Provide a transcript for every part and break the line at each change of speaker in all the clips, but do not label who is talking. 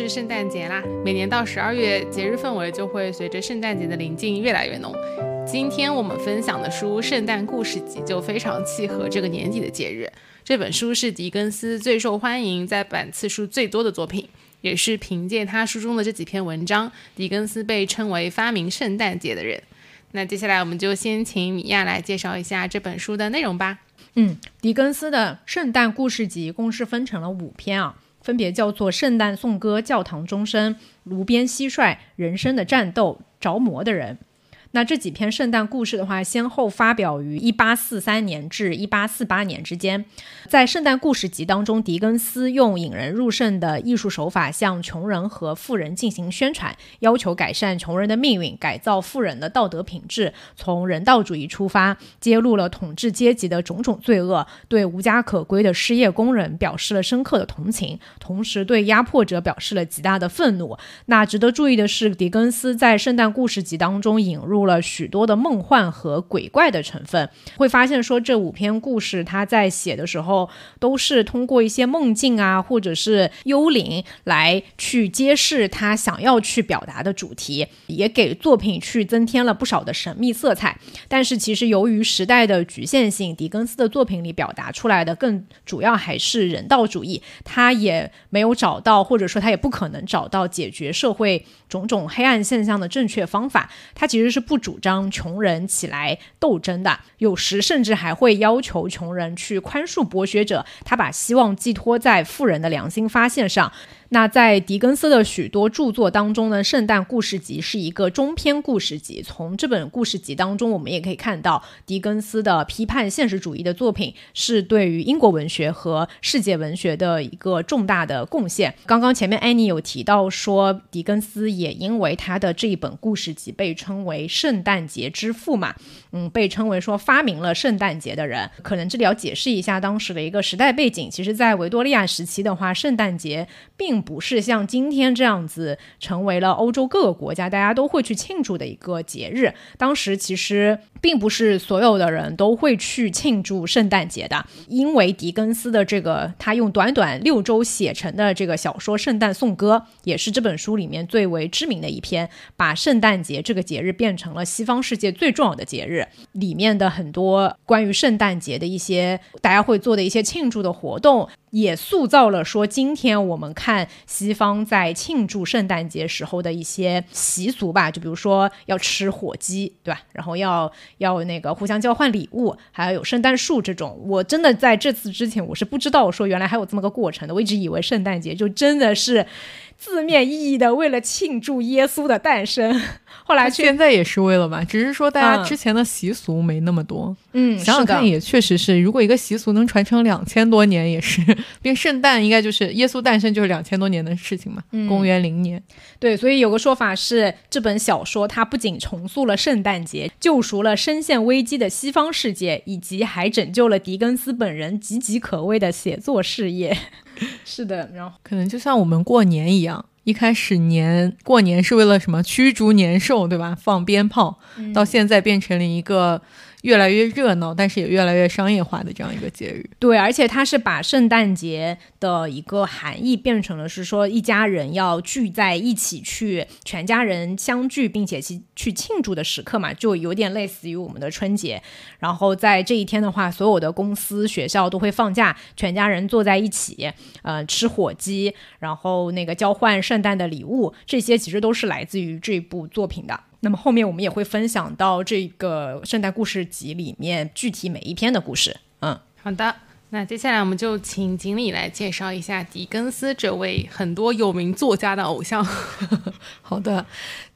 是圣诞节啦！每年到十二月，节日氛围就会随着圣诞节的临近越来越浓。今天我们分享的书《圣诞故事集》就非常契合这个年底的节日。这本书是狄更斯最受欢迎、在版次数最多的作品，也是凭借他书中的这几篇文章，狄更斯被称为发明圣诞节的人。那接下来我们就先请米娅来介绍一下这本书的内容吧。
嗯，狄更斯的《圣诞故事集》共是分成了五篇啊，分别叫做《圣诞颂歌》《教堂钟声》《炉边蟋蟀》《人生的战斗》《着魔的人》。那这几篇圣诞故事的话，先后发表于一八四三年至一八四八年之间。在圣诞故事集当中，狄更斯用引人入胜的艺术手法，向穷人和富人进行宣传，要求改善穷人的命运，改造富人的道德品质。从人道主义出发，揭露了统治阶级的种种罪恶，对无家可归的失业工人表示了深刻的同情，同时对压迫者表示了极大的愤怒。那值得注意的是，狄更斯在圣诞故事集当中引入。入了许多的梦幻和鬼怪的成分，会发现说这五篇故事他在写的时候都是通过一些梦境啊，或者是幽灵来去揭示他想要去表达的主题，也给作品去增添了不少的神秘色彩。但是其实由于时代的局限性，狄更斯的作品里表达出来的更主要还是人道主义，他也没有找到，或者说他也不可能找到解决社会种种黑暗现象的正确方法。他其实是。不主张穷人起来斗争的，有时甚至还会要求穷人去宽恕剥削者。他把希望寄托在富人的良心发现上。那在狄更斯的许多著作当中呢，《圣诞故事集》是一个中篇故事集。从这本故事集当中，我们也可以看到狄更斯的批判现实主义的作品是对于英国文学和世界文学的一个重大的贡献。刚刚前面安妮有提到说，狄更斯也因为他的这一本故事集被称为圣诞节之父嘛，嗯，被称为说发明了圣诞节的人。可能这里要解释一下当时的一个时代背景。其实，在维多利亚时期的话，圣诞节并不是像今天这样子成为了欧洲各个国家大家都会去庆祝的一个节日。当时其实并不是所有的人都会去庆祝圣诞节的，因为狄更斯的这个他用短短六周写成的这个小说《圣诞颂歌》，也是这本书里面最为知名的一篇，把圣诞节这个节日变成了西方世界最重要的节日。里面的很多关于圣诞节的一些大家会做的一些庆祝的活动。也塑造了说，今天我们看西方在庆祝圣诞节时候的一些习俗吧，就比如说要吃火鸡，对吧？然后要要那个互相交换礼物，还要有圣诞树这种。我真的在这次之前，我是不知道我说原来还有这么个过程的。我一直以为圣诞节就真的是。字面意义的，为了庆祝耶稣的诞生，后来
现在也是为了吧，只是说大家之前的习俗没那么多。
嗯，
想想看，也确实是，如果一个习俗能传承两千多年，也是。并圣诞应该就是耶稣诞生就是两千多年的事情嘛，公元零年。
对，所以有个说法是，这本小说它不仅重塑了圣诞节，救赎了深陷危机的西方世界，以及还拯救了狄更斯本人岌岌可危的写作事业。是的，然后
可能就像我们过年一样，一开始年过年是为了什么驱逐年兽，对吧？放鞭炮，到现在变成了一个。越来越热闹，但是也越来越商业化的这样一个节日。
对，而且它是把圣诞节的一个含义变成了是说一家人要聚在一起去，全家人相聚并且去去庆祝的时刻嘛，就有点类似于我们的春节。然后在这一天的话，所有的公司、学校都会放假，全家人坐在一起，呃，吃火鸡，然后那个交换圣诞的礼物，这些其实都是来自于这部作品的。那么后面我们也会分享到这个圣诞故事集里面具体每一篇的故事。嗯，
好的。那接下来我们就请锦鲤来介绍一下狄更斯这位很多有名作家的偶像。
好的，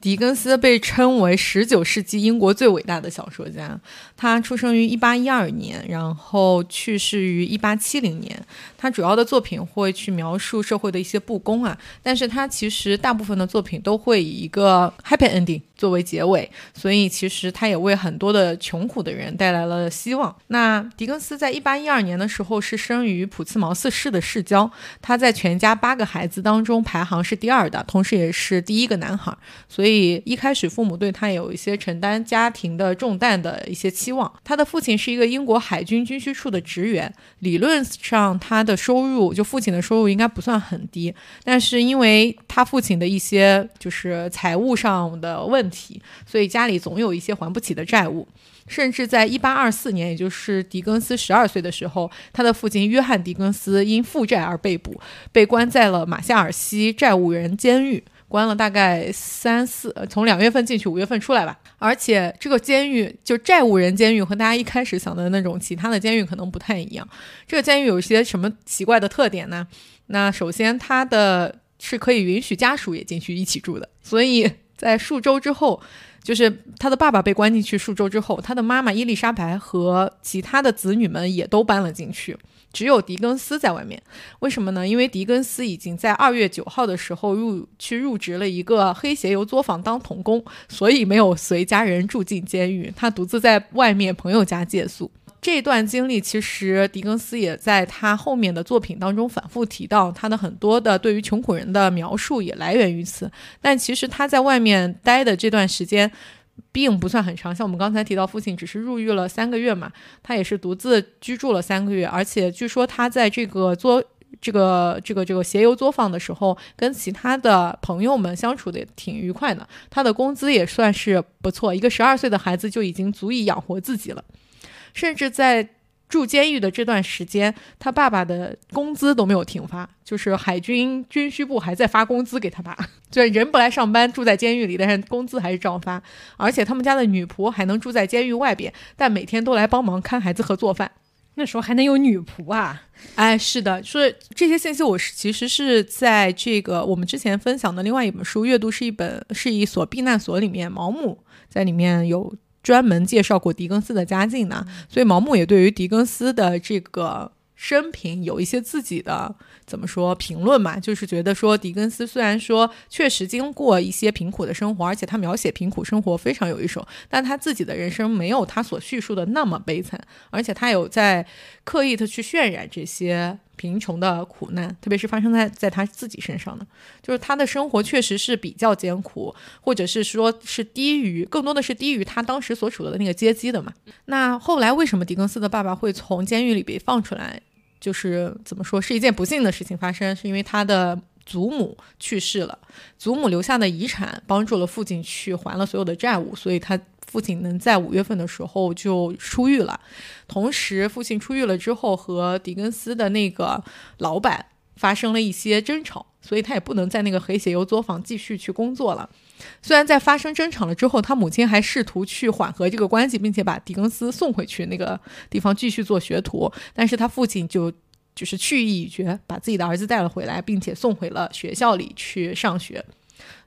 狄更斯被称为十九世纪英国最伟大的小说家。他出生于一八一二年，然后去世于一八七零年。他主要的作品会去描述社会的一些不公啊，但是他其实大部分的作品都会以一个 happy ending 作为结尾，所以其实他也为很多的穷苦的人带来了希望。那狄更斯在一八一二年的时候后是生于普茨茅斯市的市郊，他在全家八个孩子当中排行是第二的，同时也是第一个男孩，所以一开始父母对他有一些承担家庭的重担的一些期望。他的父亲是一个英国海军军需处的职员，理论上他的收入就父亲的收入应该不算很低，但是因为他父亲的一些就是财务上的问题，所以家里总有一些还不起的债务。甚至在一八二四年，也就是狄更斯十二岁的时候，他的父亲约翰·狄更斯因负债而被捕，被关在了马夏尔西债务人监狱。关了大概三四，从两月份进去，五月份出来吧。而且这个监狱就债务人监狱和大家一开始想的那种其他的监狱可能不太一样。这个监狱有一些什么奇怪的特点呢？那首先它的是可以允许家属也进去一起住的。所以在数周之后，就是他的爸爸被关进去数周之后，他的妈妈伊丽莎白和其他的子女们也都搬了进去。只有狄更斯在外面，为什么呢？因为狄更斯已经在二月九号的时候入去入职了一个黑鞋油作坊当童工，所以没有随家人住进监狱，他独自在外面朋友家借宿。这段经历其实狄更斯也在他后面的作品当中反复提到，他的很多的对于穷苦人的描述也来源于此。但其实他在外面待的这段时间。并不算很长，像我们刚才提到，父亲只是入狱了三个月嘛，他也是独自居住了三个月，而且据说他在这个做这个这个这个鞋油作坊的时候，跟其他的朋友们相处的也挺愉快的，他的工资也算是不错，一个十二岁的孩子就已经足以养活自己了，甚至在。住监狱的这段时间，他爸爸的工资都没有停发，就是海军军需部还在发工资给他爸。对，人不来上班，住在监狱里，但是工资还是照发。而且他们家的女仆还能住在监狱外边，但每天都来帮忙看孩子和做饭。
那时候还能有女仆啊？
哎，是的，所以这些信息，我是其实是在这个我们之前分享的另外一本书《阅读是一本是一所避难所》里面，毛姆在里面有。专门介绍过狄更斯的家境呢，所以毛姆也对于狄更斯的这个生平有一些自己的怎么说评论嘛，就是觉得说狄更斯虽然说确实经过一些贫苦的生活，而且他描写贫苦生活非常有一手，但他自己的人生没有他所叙述的那么悲惨，而且他有在刻意的去渲染这些。贫穷的苦难，特别是发生在在他自己身上的，就是他的生活确实是比较艰苦，或者是说是低于，更多的是低于他当时所处的那个阶级的嘛。那后来为什么狄更斯的爸爸会从监狱里被放出来？就是怎么说是一件不幸的事情发生，是因为他的祖母去世了，祖母留下的遗产帮助了父亲去还了所有的债务，所以他。父亲能在五月份的时候就出狱了，同时父亲出狱了之后，和狄更斯的那个老板发生了一些争吵，所以他也不能在那个黑鞋油作坊继续去工作了。虽然在发生争吵了之后，他母亲还试图去缓和这个关系，并且把狄更斯送回去那个地方继续做学徒，但是他父亲就就是去意已决，把自己的儿子带了回来，并且送回了学校里去上学。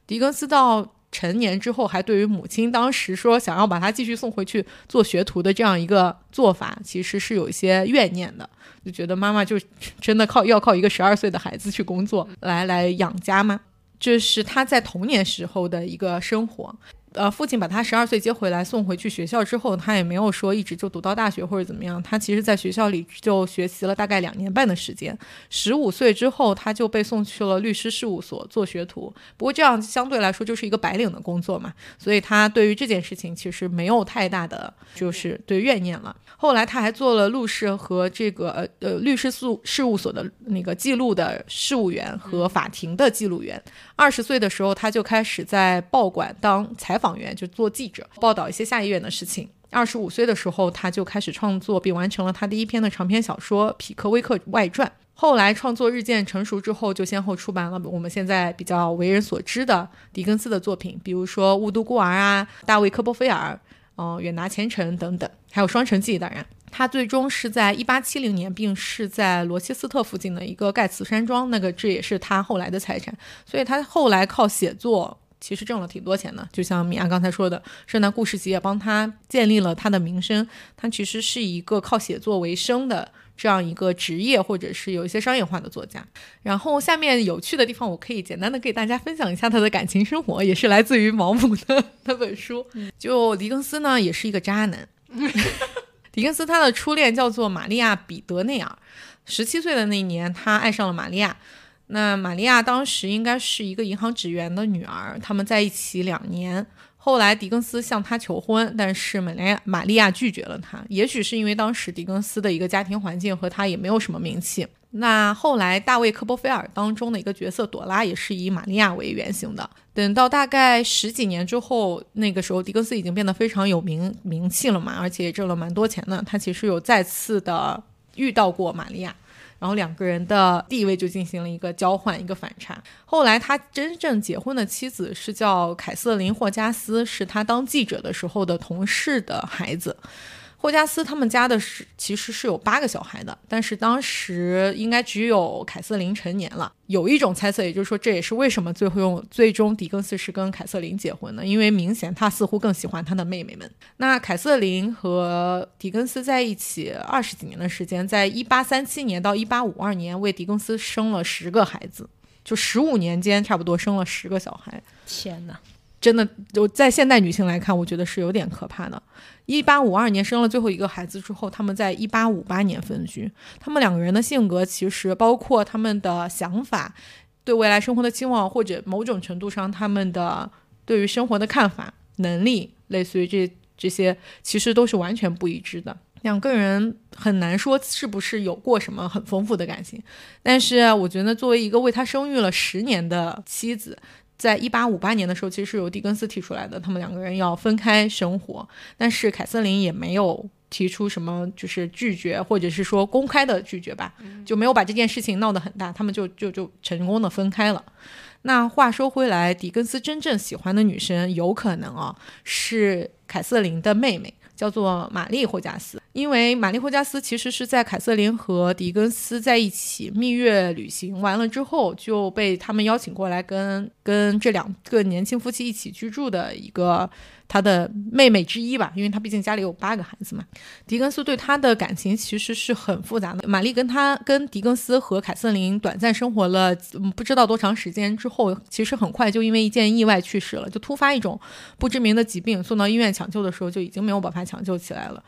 狄更斯到。成年之后，还对于母亲当时说想要把他继续送回去做学徒的这样一个做法，其实是有一些怨念的，就觉得妈妈就真的靠要靠一个十二岁的孩子去工作来来养家吗？这是他在童年时候的一个生活。呃，父亲把他十二岁接回来送回去学校之后，他也没有说一直就读到大学或者怎么样。他其实在学校里就学习了大概两年半的时间。十五岁之后，他就被送去了律师事务所做学徒。不过这样相对来说就是一个白领的工作嘛，所以他对于这件事情其实没有太大的就是对怨念了。后来他还做了陆氏和这个呃呃律师事事务所的那个记录的事务员和法庭的记录员。二十岁的时候，他就开始在报馆当采访。党员就做记者，报道一些下议院的事情。二十五岁的时候，他就开始创作，并完成了他第一篇的长篇小说《匹克威克外传》。后来创作日渐成熟之后，就先后出版了我们现在比较为人所知的狄更斯的作品，比如说《雾都孤儿》啊，《大卫科波菲尔》、嗯，《远达前程》等等，还有《双城记》。当然，他最终是在一八七零年病逝在罗切斯特附近的一个盖茨山庄，那个这也是他后来的财产，所以他后来靠写作其实挣了挺多钱的。就像米娅刚才说的，《圣诞故事集》也帮他建立了他的名声，他其实是一个靠写作为生的这样一个职业，或者是有一些商业化的作家。然后下面有趣的地方，我可以简单的给大家分享一下他的感情生活，也是来自于毛姆的那本书。就狄更斯呢，也是一个渣男。狄更斯他的初恋叫做玛利亚·彼得内尔，十七岁的那一年，他爱上了玛利亚。那玛利亚当时应该是一个银行职员的女儿，他们在一起两年。后来狄更斯向她求婚，但是玛利亚玛利亚拒绝了他。也许是因为当时狄更斯的一个家庭环境和他也没有什么名气。那后来大卫·科波菲尔当中的一个角色朵拉也是以玛利亚为原型的。等到大概十几年之后，那个时候狄更斯已经变得非常有名名气了嘛，而且挣了蛮多钱的。他其实有再次的遇到过玛利亚，然后两个人的地位就进行了一个交换，一个反差。后来他真正结婚的妻子是叫凯瑟琳·霍加斯，是他当记者的时候的同事的孩子。霍加斯他们家的是其实是有八个小孩的，但是当时应该只有凯瑟琳成年了。有一种猜测，也就是说这也是为什么最后用最终狄更斯是跟凯瑟琳结婚呢，因为明显他似乎更喜欢他的妹妹们。那凯瑟琳和狄更斯在一起二十几年的时间，在一八三七年到一八五二年为狄更斯生了十个孩子，就十五年间差不多生了十个小孩。
天哪！
真的，就在现代女性来看，我觉得是有点可怕的。一八五二年生了最后一个孩子之后，他们在一八五八年分居。他们两个人的性格，其实包括他们的想法、对未来生活的期望，或者某种程度上他们的对于生活的看法、能力，类似于这这些，其实都是完全不一致的。两个人很难说是不是有过什么很丰富的感情，但是我觉得作为一个为他生育了十年的妻子。在一八五八年的时候，其实是由狄更斯提出来的，他们两个人要分开生活，但是凯瑟琳也没有提出什么就是拒绝，或者是说公开的拒绝吧，就没有把这件事情闹得很大，他们就就就成功的分开了。那话说回来，狄更斯真正喜欢的女生有可能啊是凯瑟琳的妹妹。叫做玛丽霍加斯，因为玛丽霍加斯其实是在凯瑟琳和狄更斯在一起蜜月旅行完了之后，就被他们邀请过来跟跟这两个年轻夫妻一起居住的一个。他的妹妹之一吧，因为他毕竟家里有八个孩子嘛。狄更斯对他的感情其实是很复杂的。玛丽跟他跟狄更斯和凯瑟琳短暂生活了不知道多长时间之后，其实很快就因为一件意外去世了，就突发一种不知名的疾病，送到医院抢救的时候就已经没有办法抢救起来了。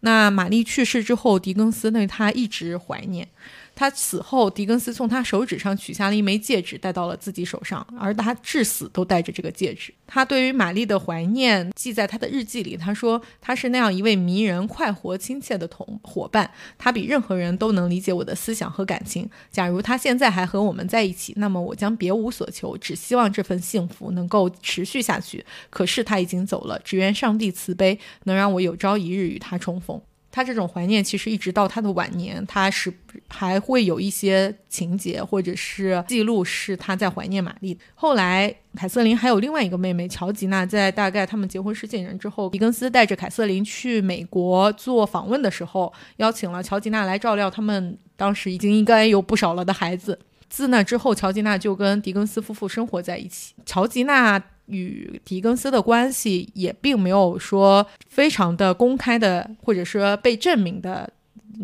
那玛丽去世之后，狄更斯对他一直怀念。他死后，狄更斯从他手指上取下了一枚戒指，戴到了自己手上，而他至死都戴着这个戒指。他对于玛丽的怀念记在他的日记里。他说：“他是那样一位迷人、快活、亲切的同伙伴，他比任何人都能理解我的思想和感情。假如他现在还和我们在一起，那么我将别无所求，只希望这份幸福能够持续下去。可是他已经走了，只愿上帝慈悲，能让我有朝一日与他重逢。”他这种怀念，其实一直到他的晚年，他是还会有一些情节或者是记录，是他在怀念玛丽。后来，凯瑟琳还有另外一个妹妹乔吉娜，在大概他们结婚十几年之后，狄更斯带着凯瑟琳去美国做访问的时候，邀请了乔吉娜来照料他们当时已经应该有不少了的孩子。自那之后，乔吉娜就跟狄更斯夫妇生活在一起。乔吉娜。与狄更斯的关系也并没有说非常的公开的，或者说被证明的。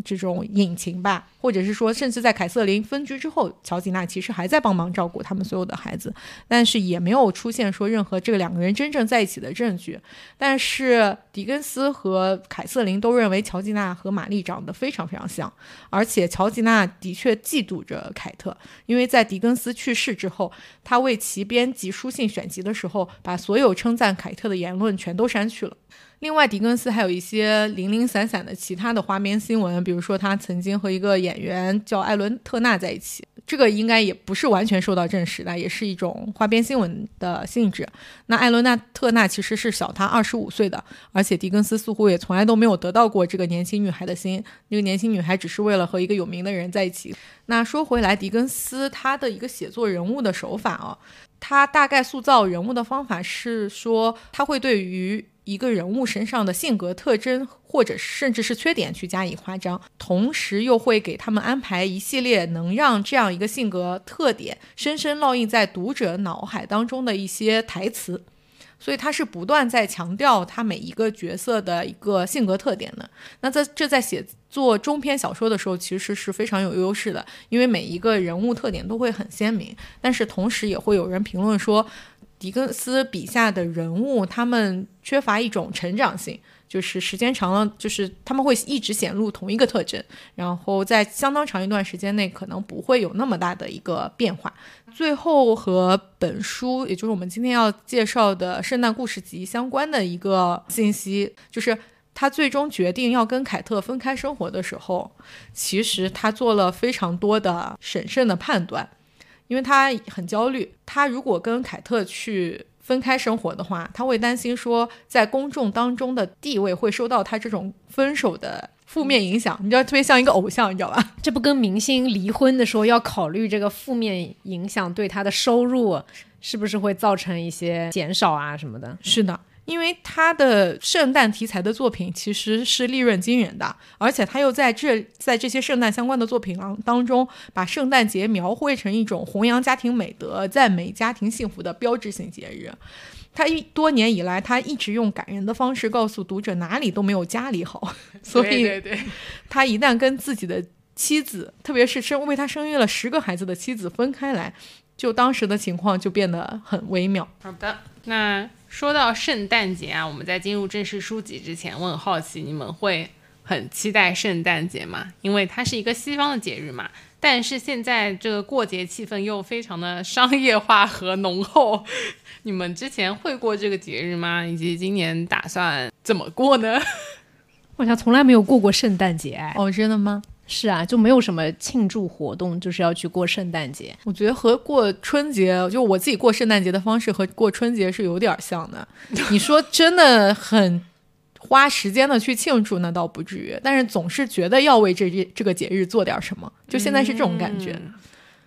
这种隐情吧，或者是说，甚至在凯瑟琳分居之后，乔吉娜其实还在帮忙照顾他们所有的孩子，但是也没有出现说任何这个两个人真正在一起的证据。但是狄更斯和凯瑟琳都认为乔吉娜和玛丽长得非常非常像，而且乔吉娜的确嫉妒着凯特，因为在狄更斯去世之后，他为其编辑书信选集的时候，把所有称赞凯特的言论全都删去了。另外，狄更斯还有一些零零散散的其他的花边新闻，比如说他曾经和一个演员叫艾伦特纳在一起，这个应该也不是完全受到证实的，也是一种花边新闻的性质。那艾伦纳特纳其实是小他二十五岁的，而且狄更斯似乎也从来都没有得到过这个年轻女孩的心，那个年轻女孩只是为了和一个有名的人在一起。那说回来，狄更斯他的一个写作人物的手法啊，他大概塑造人物的方法是说，他会对于一个人物身上的性格特征，或者甚至是缺点去加以夸张，同时又会给他们安排一系列能让这样一个性格特点深深烙印在读者脑海当中的一些台词。所以他是不断在强调他每一个角色的一个性格特点的。那在这在写作中篇小说的时候，其实是非常有优势的，因为每一个人物特点都会很鲜明。但是同时也会有人评论说，狄更斯笔下的人物他们缺乏一种成长性。就是时间长了，就是他们会一直显露同一个特征，然后在相当长一段时间内可能不会有那么大的一个变化。最后和本书，也就是我们今天要介绍的《圣诞故事集》相关的一个信息，就是他最终决定要跟凯特分开生活的时候，其实他做了非常多的审慎的判断，因为他很焦虑，他如果跟凯特去。分开生活的话，他会担心说，在公众当中的地位会受到他这种分手的负面影响。你知道，特别像一个偶像，你知道吧？
这不跟明星离婚的时候要考虑这个负面影响对他的收入是不是会造成一些减少啊什么的？
是的。因为他的圣诞题材的作品其实是利润惊人的，而且他又在这在这些圣诞相关的作品当当中，把圣诞节描绘成一种弘扬家庭美德、赞美家庭幸福的标志性节日。他一多年以来，他一直用感人的方式告诉读者哪里都没有家里好。所以，他一旦跟自己的妻子，特别是生为他生育了十个孩子的妻子分开来，就当时的情况就变得很微妙。
好的，那。说到圣诞节啊，我们在进入正式书籍之前，我很好奇你们会很期待圣诞节吗？因为它是一个西方的节日嘛。但是现在这个过节气氛又非常的商业化和浓厚。你们之前会过这个节日吗？以及今年打算怎么过呢？
我好像从来没有过过圣诞节。
哦，真的吗？
是啊，就没有什么庆祝活动，就是要去过圣诞节。
我觉得和过春节，就我自己过圣诞节的方式和过春节是有点像的。你说真的很花时间的去庆祝，那倒不至于，但是总是觉得要为这这这个节日做点什么。就现在是这种感觉。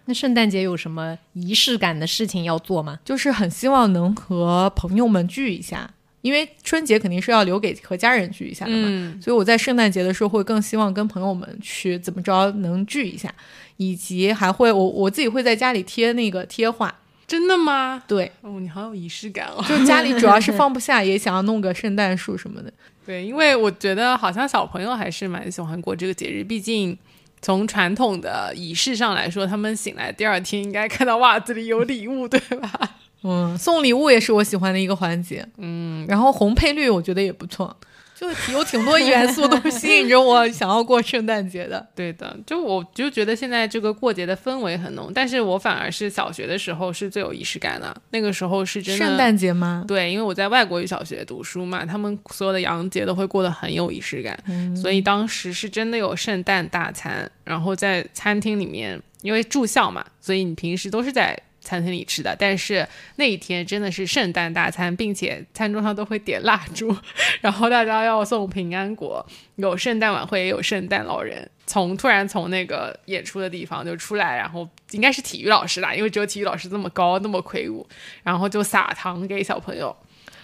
那圣诞节有什么仪式感的事情要做吗？
就是很希望能和朋友们聚一下。因为春节肯定是要留给和家人聚一下的嘛，所以我在圣诞节的时候会更希望跟朋友们去怎么着能聚一下，以及还会我我自己会在家里贴那个贴画。
真的吗？
对，
哦，你好有仪式感哦。
就家里主要是 放不下，也想要弄个圣诞树什么的。
对，因为我觉得好像小朋友还是蛮喜欢过这个节日，毕竟从传统的仪式上来说，他们醒来第二天应该看到袜子里有礼物，对吧？
嗯，送礼物也是我喜欢的一个环节。嗯，然后红配绿我觉得也不错，就有挺多元素都 吸引着我想要过圣诞节的。
对的，就我就觉得现在这个过节的氛围很浓，但是我反而是小学的时候是最有仪式感的。那个时候是真
的圣诞节吗？
对，因为我在外国语小学读书嘛，他们所有的洋节都会过得很有仪式感，所以当时是真的有圣诞大餐，然后在餐厅里面，因为住校嘛，所以你平时都是在。餐厅里吃的，但是那一天真的是圣诞大餐，并且餐桌上都会点蜡烛，然后大家要送平安果，有圣诞晚会，也有圣诞老人，从突然从那个演出的地方就出来，然后应该是体育老师啦，因为只有体育老师这么高，那么魁梧，然后就撒糖给小朋友。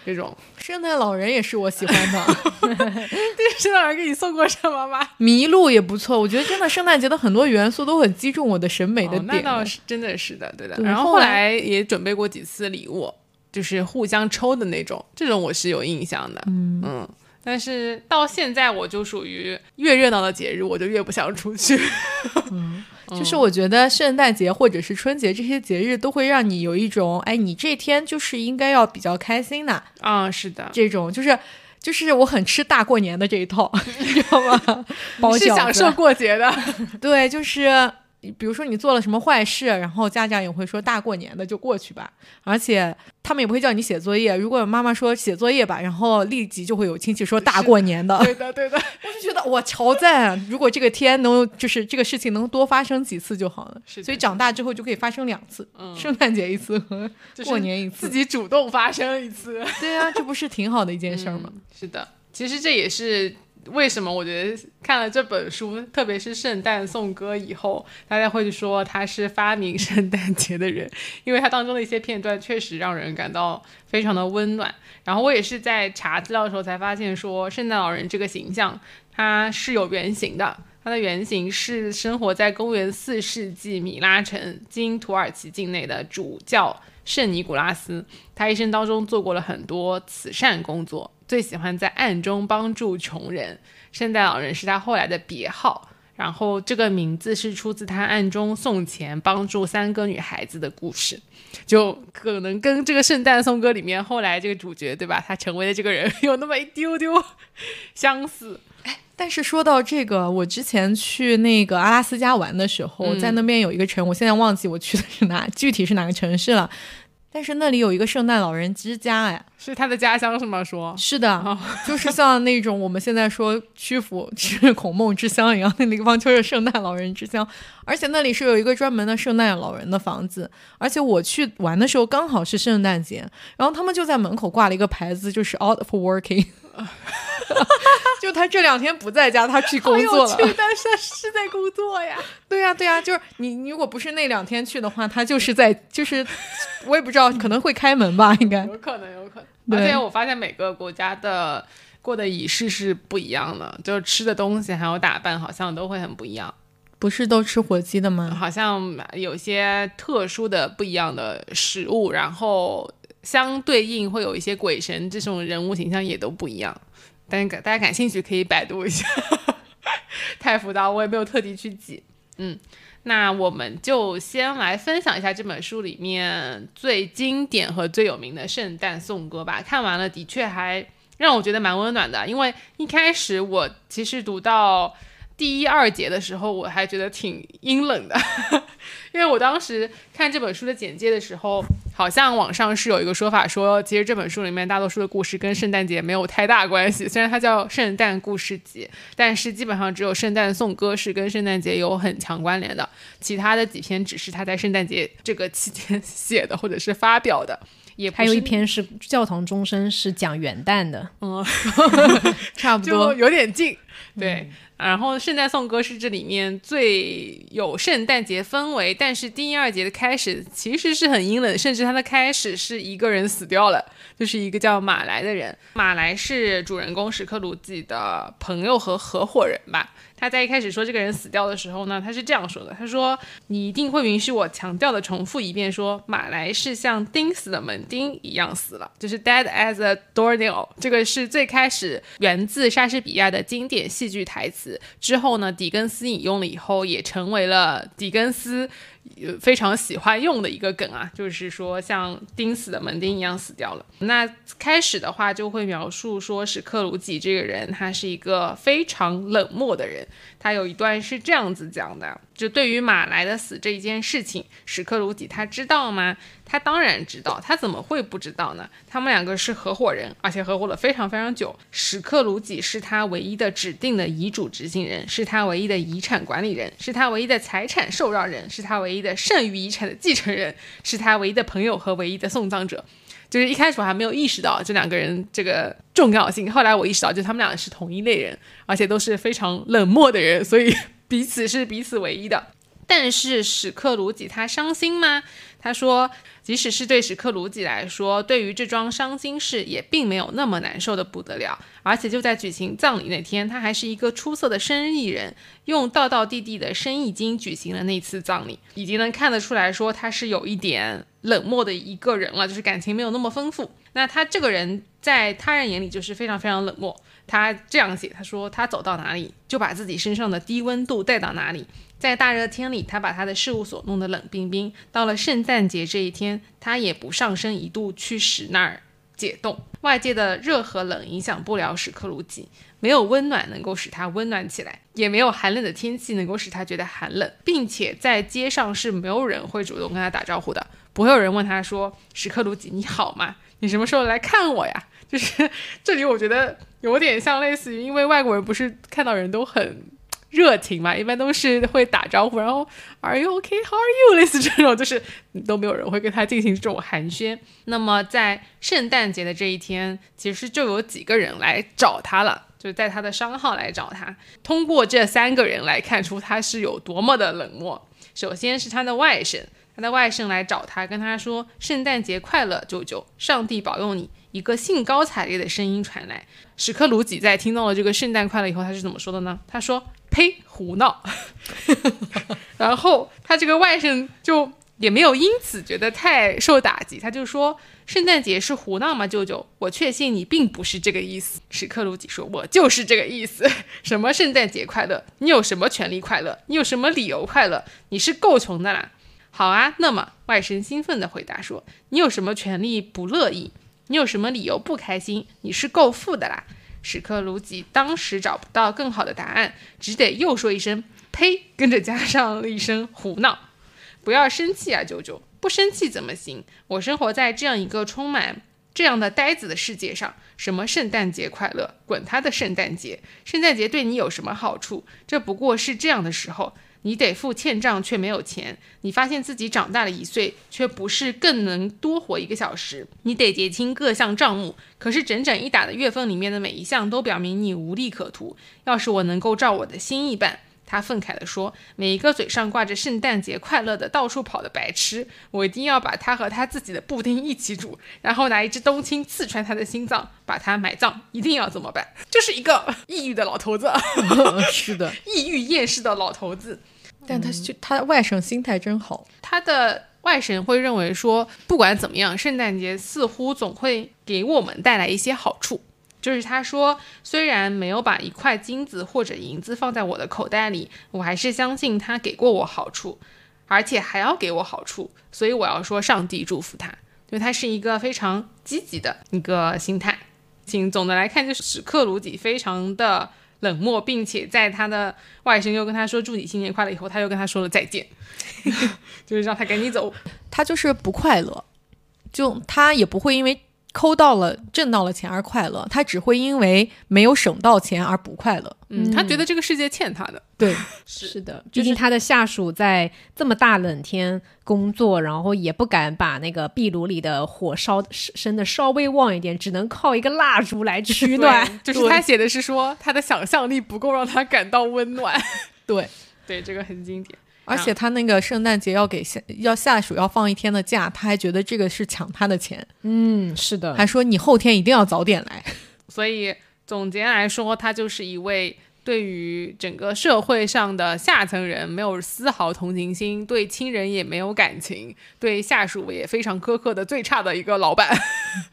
这种
圣诞老人也是我喜欢的。
对，圣诞老人给你送过什么吗？
麋鹿也不错，我觉得真的圣诞节的很多元素都很击中我的审美的点。那
倒是真的是的，对的。然后后来也准备过几次礼物，就是互相抽的那种，这种我是有印象的。嗯嗯，但是到现在我就属于越热闹的节日，我就越不想出去。
嗯。就是我觉得圣诞节或者是春节这些节日都会让你有一种，哎，你这天就是应该要比较开心的
啊，是的，
这种就是就是我很吃大过年的这一套，你知道吗？
是享受过节的，
对，就是。比如说你做了什么坏事，然后家长也会说大过年的就过去吧，而且他们也不会叫你写作业。如果妈妈说写作业吧，然后立即就会有亲戚说大过年的。
对的，对的。
我就觉得我超赞，如果这个天能就是这个事情能多发生几次就好了。所以长大之后就可以发生两次，圣诞节一次和 过年一
次，自己主动发生一次。
对啊，这不是挺好的一件事儿吗？
是的，其实这也是。为什么我觉得看了这本书，特别是圣诞颂歌以后，大家会说他是发明圣诞节的人，因为他当中的一些片段确实让人感到非常的温暖。然后我也是在查资料的时候才发现，说圣诞老人这个形象他是有原型的，他的原型是生活在公元四世纪米拉城今土耳其境内的主教圣尼古拉斯，他一生当中做过了很多慈善工作。最喜欢在暗中帮助穷人，圣诞老人是他后来的别号。然后这个名字是出自他暗中送钱帮助三个女孩子的故事，就可能跟这个《圣诞颂歌》里面后来这个主角对吧，他成为的这个人 有那么一丢丢相似。
哎，但是说到这个，我之前去那个阿拉斯加玩的时候，在那边有一个城，我现在忘记我去的是哪，具体是哪个城市了。但是那里有一个圣诞老人之家，哎，
是他的家乡是吗？说
是的，就是像那种我们现在说曲阜是孔孟之乡一样，那地方就是圣诞老人之乡。而且那里是有一个专门的圣诞老人的房子，而且我去玩的时候刚好是圣诞节，然后他们就在门口挂了一个牌子，就是 out for working。就他这两天不在家，他去工作了。
但是他是在工作呀。
对呀，对呀，就是你，你如果不是那两天去的话，他就是在，就是我也不知道，可能会开门吧，应该。
有可能，有可能。而且我发现每个国家的过的仪式是不一样的，就是吃的东西还有打扮，好像都会很不一样。
不是都吃火鸡的吗？
好像有些特殊的不一样的食物，然后。相对应会有一些鬼神这种人物形象也都不一样，但是大家感兴趣可以百度一下，太复杂我也没有特地去记。嗯，那我们就先来分享一下这本书里面最经典和最有名的圣诞颂歌吧。看完了的确还让我觉得蛮温暖的，因为一开始我其实读到。第一二节的时候，我还觉得挺阴冷的，因为我当时看这本书的简介的时候，好像网上是有一个说法说，其实这本书里面大多数的故事跟圣诞节没有太大关系。虽然它叫圣诞故事集，但是基本上只有圣诞颂歌是跟圣诞节有很强关联的，其他的几篇只是他在圣诞节这个期间写的或者是发表的。也
还有一 篇是教堂钟声，是讲元旦的，
嗯，
差不多
有点近，对。然后圣诞颂歌是这里面最有圣诞节氛围，但是第一二节的开始其实是很阴冷，甚至它的开始是一个人死掉了，就是一个叫马来的人。马来是主人公史克鲁自己的朋友和合伙人吧。他在一开始说这个人死掉的时候呢，他是这样说的：“他说你一定会允许我强调的重复一遍，说马来是像钉死的门钉一样死了，就是 dead as a doornail。这个是最开始源自莎士比亚的经典戏剧台词。之后呢，狄更斯引用了以后，也成为了狄更斯。”非常喜欢用的一个梗啊，就是说像钉死的门钉一样死掉了。那开始的话就会描述说史克鲁吉这个人，他是一个非常冷漠的人。他有一段是这样子讲的：就对于马来的死这一件事情，史克鲁吉他知道吗？他当然知道，他怎么会不知道呢？他们两个是合伙人，而且合伙了非常非常久。史克鲁吉是他唯一的指定的遗嘱执行人，是他唯一的遗产管理人，是他唯一的财产受让人，是他唯一的剩余遗产的继承人，是他唯一的朋友和唯一的送葬者。就是一开始我还没有意识到这两个人这个重要性，后来我意识到，就他们俩是同一类人，而且都是非常冷漠的人，所以彼此是彼此唯一的。但是史克鲁吉他伤心吗？他说，即使是对史克鲁吉来说，对于这桩伤心事也并没有那么难受的不得了。而且就在举行葬礼那天，他还是一个出色的生意人，用道道地地的生意经举行了那次葬礼，已经能看得出来说他是有一点冷漠的一个人了，就是感情没有那么丰富。那他这个人在他人眼里就是非常非常冷漠。他这样写，他说他走到哪里就把自己身上的低温度带到哪里。在大热天里，他把他的事务所弄得冷冰冰。到了圣诞节这一天，他也不上升一度去使那儿解冻。外界的热和冷影响不了史克鲁吉，没有温暖能够使他温暖起来，也没有寒冷的天气能够使他觉得寒冷，并且在街上是没有人会主动跟他打招呼的，不会有人问他说：“史克鲁吉，你好吗？你什么时候来看我呀？”就是这里，我觉得有点像类似于，因为外国人不是看到人都很。热情嘛，一般都是会打招呼，然后 Are you okay? How are you? 类似这种，就是都没有人会跟他进行这种寒暄。那么在圣诞节的这一天，其实就有几个人来找他了。就是带他的商号来找他。通过这三个人来看出他是有多么的冷漠。首先是他的外甥，他的外甥来找他，跟他说：“圣诞节快乐，舅舅，上帝保佑你。”一个兴高采烈的声音传来。史克鲁吉在听到了这个“圣诞快乐”以后，他是怎么说的呢？他说：“呸，胡闹。”然后他这个外甥就也没有因此觉得太受打击，他就说：“圣诞节是胡闹吗，舅舅？我确信你并不是这个意思。”史克鲁吉说：“我就是这个意思。什么圣诞节快乐？你有什么权利快乐？你有什么理由快乐？你是够穷的啦。”好啊，那么外甥兴奋地回答说：“你有什么权利不乐意？你有什么理由不开心？你是够富的啦。”史克鲁吉当时找不到更好的答案，只得又说一声“呸”，跟着加上了一声“胡闹”。不要生气啊，舅舅，不生气怎么行？我生活在这样一个充满这样的呆子的世界上，什么圣诞节快乐，滚他的圣诞节！圣诞节对你有什么好处？这不过是这样的时候。你得付欠账，却没有钱；你发现自己长大了一岁，却不是更能多活一个小时。你得结清各项账目，可是整整一打的月份里面的每一项都表明你无利可图。要是我能够照我的心意办，他愤慨地说：“每一个嘴上挂着圣诞节快乐的到处跑的白痴，我一定要把他和他自己的布丁一起煮，然后拿一支冬青刺穿他的心脏，把他埋葬。一定要怎么办。”就是一个 抑郁的老头子，
是的，
抑郁厌世的老头子。
但他就他外甥心态真好，
他的外甥会认为说，不管怎么样，圣诞节似乎总会给我们带来一些好处。就是他说，虽然没有把一块金子或者银子放在我的口袋里，我还是相信他给过我好处，而且还要给我好处，所以我要说上帝祝福他，因为他是一个非常积极的一个心态。请总的来看，就是史克鲁吉非常的。冷漠，并且在他的外甥又跟他说祝你新年快乐以后，他又跟他说了再见，就是让他赶紧走。
他就是不快乐，就他也不会因为。抠到了挣到了钱而快乐，他只会因为没有省到钱而不快乐。
嗯，他觉得这个世界欠他的。
对，
是的，毕竟他的下属在这么大冷天工作，然后也不敢把那个壁炉里的火烧升的稍微旺一点，只能靠一个蜡烛来取暖。
就是他写的是说他的想象力不够让他感到温暖。
对，
对，这个很经典。
而且他那个圣诞节要给下要下属要放一天的假，他还觉得这个是抢他的钱。
嗯，是的，
还说你后天一定要早点来。
所以总结来说，他就是一位对于整个社会上的下层人没有丝毫同情心，对亲人也没有感情，对下属也非常苛刻的最差的一个老板。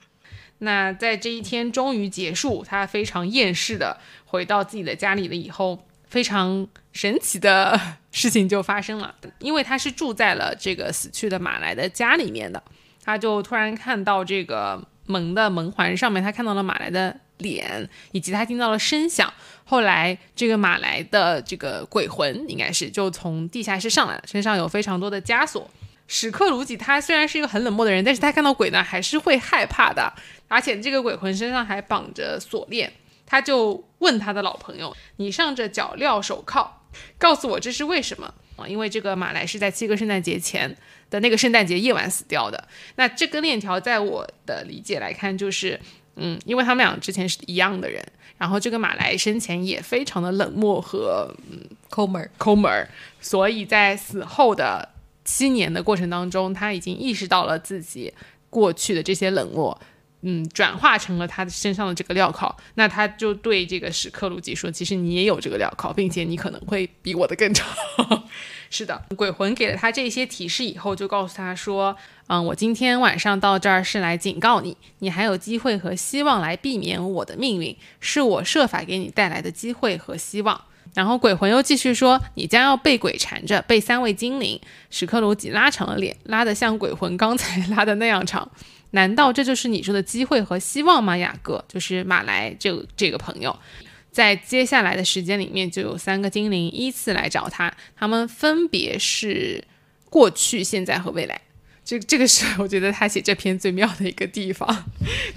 那在这一天终于结束，他非常厌世的回到自己的家里了以后。非常神奇的事情就发生了，因为他是住在了这个死去的马来的家里面的，他就突然看到这个门的门环上面，他看到了马来的脸，以及他听到了声响。后来，这个马来的这个鬼魂应该是就从地下室上来了，身上有非常多的枷锁。史克鲁吉他虽然是一个很冷漠的人，但是他看到鬼呢还是会害怕的，而且这个鬼魂身上还绑着锁链。他就问他的老朋友：“你上着脚镣手铐，告诉我这是为什么啊？因为这个马来是在七个圣诞节前的那个圣诞节夜晚死掉的。那这根链条，在我的理解来看，就是嗯，因为他们俩之前是一样的人，然后这个马来生前也非常的冷漠和嗯
抠门
抠门，所以在死后的七年的过程当中，他已经意识到了自己过去的这些冷漠。”嗯，转化成了他身上的这个镣铐，那他就对这个史克鲁吉说：“其实你也有这个镣铐，并且你可能会比我的更长。”是的，鬼魂给了他这些提示以后，就告诉他说：“嗯，我今天晚上到这儿是来警告你，你还有机会和希望来避免我的命运，是我设法给你带来的机会和希望。”然后鬼魂又继续说：“你将要被鬼缠着，被三位精灵。”史克鲁吉拉长了脸，拉得像鬼魂刚才拉的那样长。难道这就是你说的机会和希望吗，雅各？就是马来这这个朋友，在接下来的时间里面，就有三个精灵依次来找他，他们分别是过去、现在和未来。这这个是我觉得他写这篇最妙的一个地方，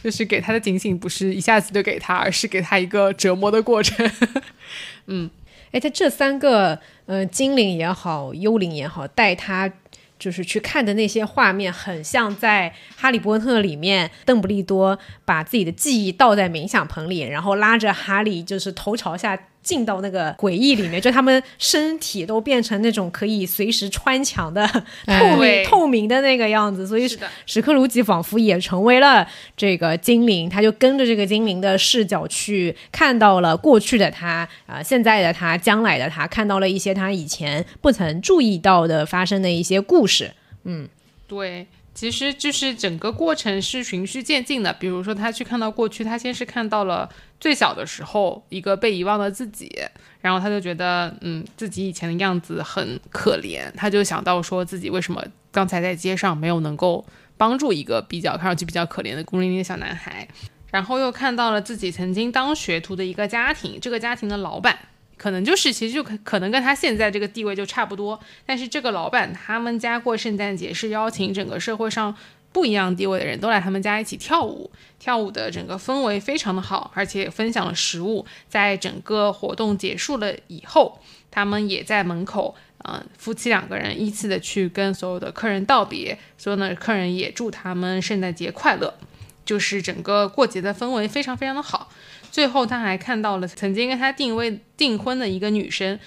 就是给他的警醒不是一下子就给他，而是给他一个折磨的过程。嗯，
哎，他这三个嗯精灵也好，幽灵也好，带他。就是去看的那些画面，很像在《哈利波特》里面，邓布利多把自己的记忆倒在冥想盆里，然后拉着哈利就是头朝下。进到那个诡异里面，就他们身体都变成那种可以随时穿墙的透明透明的那个样子，所以史克鲁吉仿佛也成为了这个精灵，他就跟着这个精灵的视角去看到了过去的他啊，现在的他，将来的他，看到了一些他以前不曾注意到的发生的一些故事。嗯，
对。其实就是整个过程是循序渐进的。比如说，他去看到过去，他先是看到了最小的时候一个被遗忘的自己，然后他就觉得，嗯，自己以前的样子很可怜，他就想到说自己为什么刚才在街上没有能够帮助一个比较看上去比较可怜的孤零零的小男孩，然后又看到了自己曾经当学徒的一个家庭，这个家庭的老板。可能就是，其实就可可能跟他现在这个地位就差不多。但是这个老板他们家过圣诞节是邀请整个社会上不一样地位的人都来他们家一起跳舞，跳舞的整个氛围非常的好，而且分享了食物。在整个活动结束了以后，他们也在门口，嗯，夫妻两个人依次的去跟所有的客人道别，所有的客人也祝他们圣诞节快乐，就是整个过节的氛围非常非常的好。最后，他还看到了曾经跟他定位订婚的一个女生，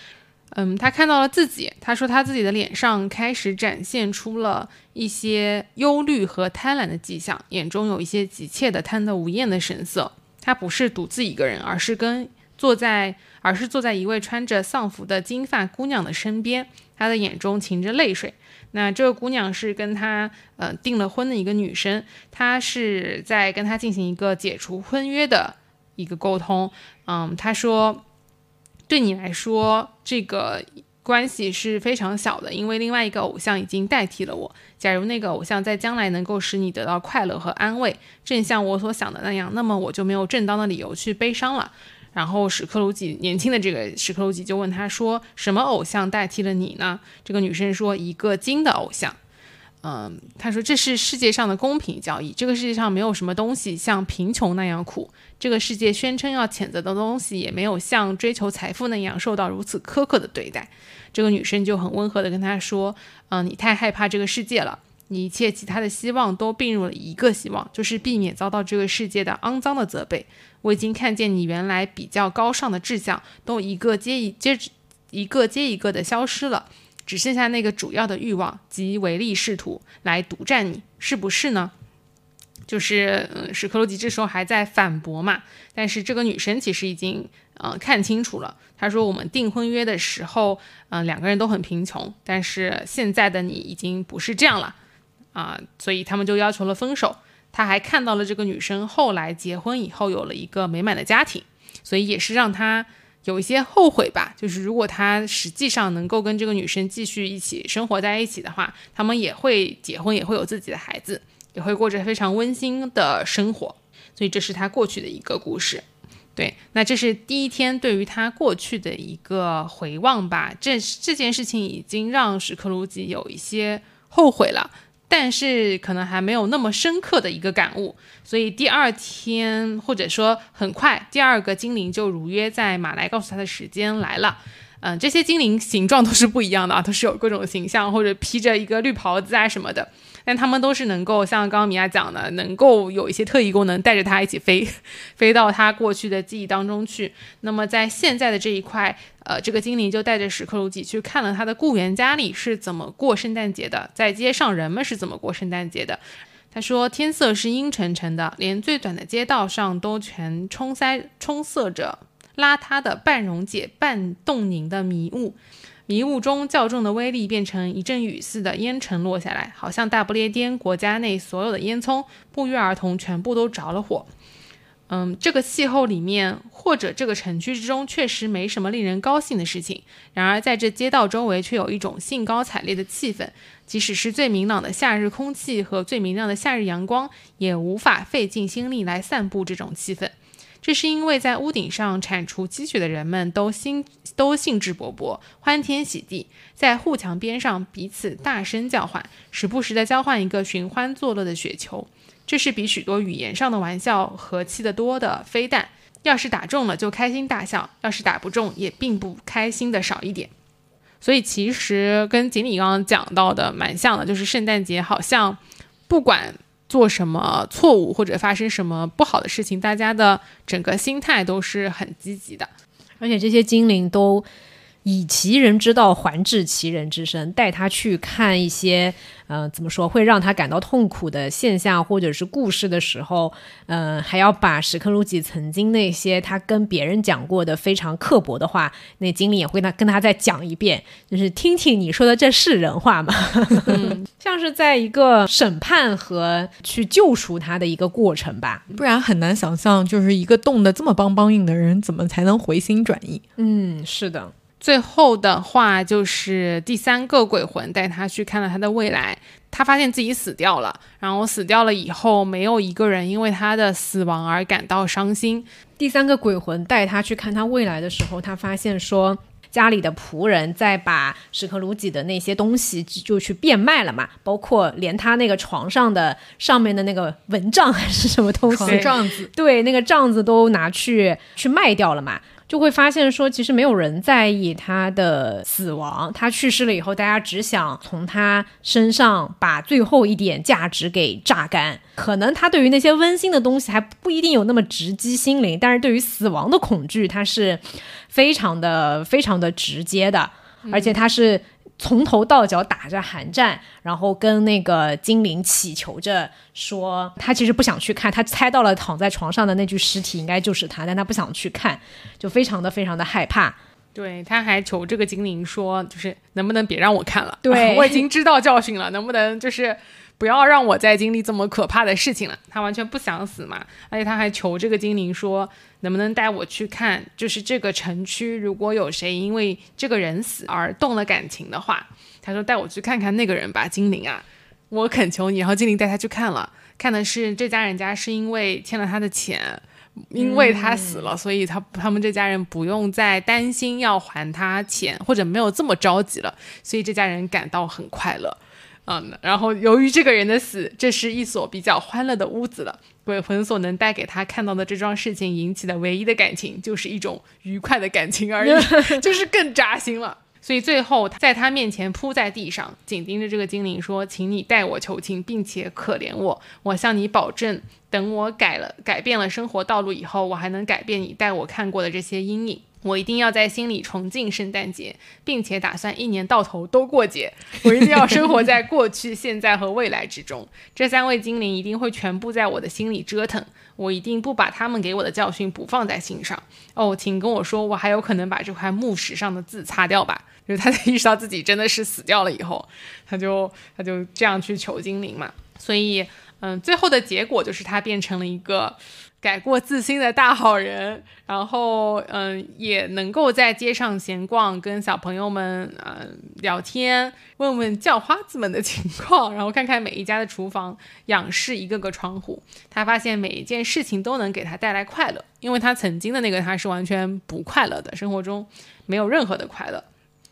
嗯，他看到了自己。他说他自己的脸上开始展现出了一些忧虑和贪婪的迹象，眼中有一些急切的贪得无厌的神色。他不是独自一个人，而是跟坐在，而是坐在一位穿着丧服的金发姑娘的身边。他的眼中噙着泪水。那这个姑娘是跟他呃订了婚的一个女生，她是在跟他进行一个解除婚约的。一个沟通，嗯，他说，对你来说，这个关系是非常小的，因为另外一个偶像已经代替了我。假如那个偶像在将来能够使你得到快乐和安慰，正像我所想的那样，那么我就没有正当的理由去悲伤了。然后史克鲁吉年轻的这个史克鲁吉就问他说：“什么偶像代替了你呢？”这个女生说：“一个金的偶像。”嗯，他说这是世界上的公平交易。这个世界上没有什么东西像贫穷那样苦。这个世界宣称要谴责的东西，也没有像追求财富那样受到如此苛刻的对待。这个女生就很温和的跟他说：“嗯，你太害怕这个世界了。你一切其他的希望都并入了一个希望，就是避免遭到这个世界的肮脏的责备。我已经看见你原来比较高尚的志向，都一个接一接一个接一个的消失了。”只剩下那个主要的欲望，即唯利是图来独占你，是不是呢？就是嗯，史克罗吉这时候还在反驳嘛，但是这个女生其实已经嗯看清楚了。她说：“我们订婚约的时候，嗯，两个人都很贫穷，但是现在的你已经不是这样了啊，所以他们就要求了分手。他还看到了这个女生后来结婚以后有了一个美满的家庭，所以也是让他。”有一些后悔吧，就是如果他实际上能够跟这个女生继续一起生活在一起的话，他们也会结婚，也会有自己的孩子，也会过着非常温馨的生活。所以这是他过去的一个故事。对，那这是第一天对于他过去的一个回望吧。这这件事情已经让史克鲁吉有一些后悔了。但是可能还没有那么深刻的一个感悟，所以第二天或者说很快，第二个精灵就如约在马来告诉他的时间来了。嗯，这些精灵形状都是不一样的啊，都是有各种形象或者披着一个绿袍子啊什么的。但他们都是能够像刚刚米娅讲的，能够有一些特异功能，带着他一起飞，飞到他过去的记忆当中去。那么在现在的这一块，呃，这个精灵就带着史克鲁吉去看了他的雇员家里是怎么过圣诞节的，在街上人们是怎么过圣诞节的。他说天色是阴沉沉的，连最短的街道上都全冲塞冲塞着邋遢的半溶解半冻凝的迷雾。迷雾中较重的威力变成一阵雨似的烟尘落下来，好像大不列颠国家内所有的烟囱不约而同全部都着了火。嗯，这个气候里面，或者这个城区之中，确实没什么令人高兴的事情。然而，在这街道周围却有一种兴高采烈的气氛，即使是最明朗的夏日空气和最明亮的夏日阳光，也无法费尽心力来散布这种气氛。这是因为在屋顶上铲除积雪的人们都兴都兴致勃勃，欢天喜地，在护墙边上彼此大声叫唤，时不时地交换一个寻欢作乐的雪球。这是比许多语言上的玩笑和气得多的飞弹。要是打中了就开心大笑，要是打不中也并不开心的少一点。所以其实跟锦鲤刚刚讲到的蛮像的，就是圣诞节好像不管做什么错误或者发生什么不好的事情，大家的整个心态都是很积极的。
而且这些精灵都以其人之道还治其人之身，带他去看一些呃怎么说会让他感到痛苦的现象或者是故事的时候，呃还要把史克鲁吉曾经那些他跟别人讲过的非常刻薄的话，那精灵也会他跟他再讲一遍，就是听听你说的这是人话吗？像是在一个审判和去救赎他的一个过程吧。
不然很难想象，就是一个冻得这么梆梆硬的人，怎么才能回心转意？
嗯，是的。
最后的话就是第三个鬼魂带他去看了他的未来，他发现自己死掉了，然后死掉了以后，没有一个人因为他的死亡而感到伤心。
第三个鬼魂带他去看他未来的时候，他发现说家里的仆人在把史克鲁吉的那些东西就去变卖了嘛，包括连他那个床上的上面的那个蚊帐还是什么东西，
床帐子，
对，那个帐子都拿去去卖掉了嘛。就会发现说，其实没有人在意他的死亡。他去世了以后，大家只想从他身上把最后一点价值给榨干。可能他对于那些温馨的东西还不一定有那么直击心灵，但是对于死亡的恐惧，他是非常的、非常的直接的，而且他是。从头到脚打着寒战，然后跟那个精灵祈求着说，他其实不想去看，他猜到了躺在床上的那具尸体应该就是他，但他不想去看，就非常的非常的害怕。
对，他还求这个精灵说，就是能不能别让我看了？
对
我已经知道教训了，能不能就是。不要让我再经历这么可怕的事情了。他完全不想死嘛，而且他还求这个精灵说，能不能带我去看，就是这个城区如果有谁因为这个人死而动了感情的话，他说带我去看看那个人吧，精灵啊，我恳求你。然后精灵带他去看了，看的是这家人家是因为欠了他的钱，因为他死了，所以他他们这家人不用再担心要还他钱，或者没有这么着急了，所以这家人感到很快乐。嗯，然后由于这个人的死，这是一所比较欢乐的屋子了。鬼魂所能带给他看到的这桩事情引起的唯一的感情，就是一种愉快的感情而已，就是更扎心了。所以最后在他面前扑在地上，紧盯着这个精灵说：“请你代我求情，并且可怜我。我向你保证，等我改了改变了生活道路以后，我还能改变你带我看过的这些阴影。”我一定要在心里重敬圣诞节，并且打算一年到头都过节。我一定要生活在过去、现在和未来之中。这三位精灵一定会全部在我的心里折腾。我一定不把他们给我的教训不放在心上。哦，请跟我说，我还有可能把这块木石上的字擦掉吧？就是他在意识到自己真的是死掉了以后，他就他就这样去求精灵嘛。所以，嗯，最后的结果就是他变成了一个。改过自新的大好人，然后嗯，也能够在街上闲逛，跟小朋友们嗯聊天，问问叫花子们的情况，然后看看每一家的厨房，仰视一个个窗户，他发现每一件事情都能给他带来快乐，因为他曾经的那个他是完全不快乐的，生活中没有任何的快乐。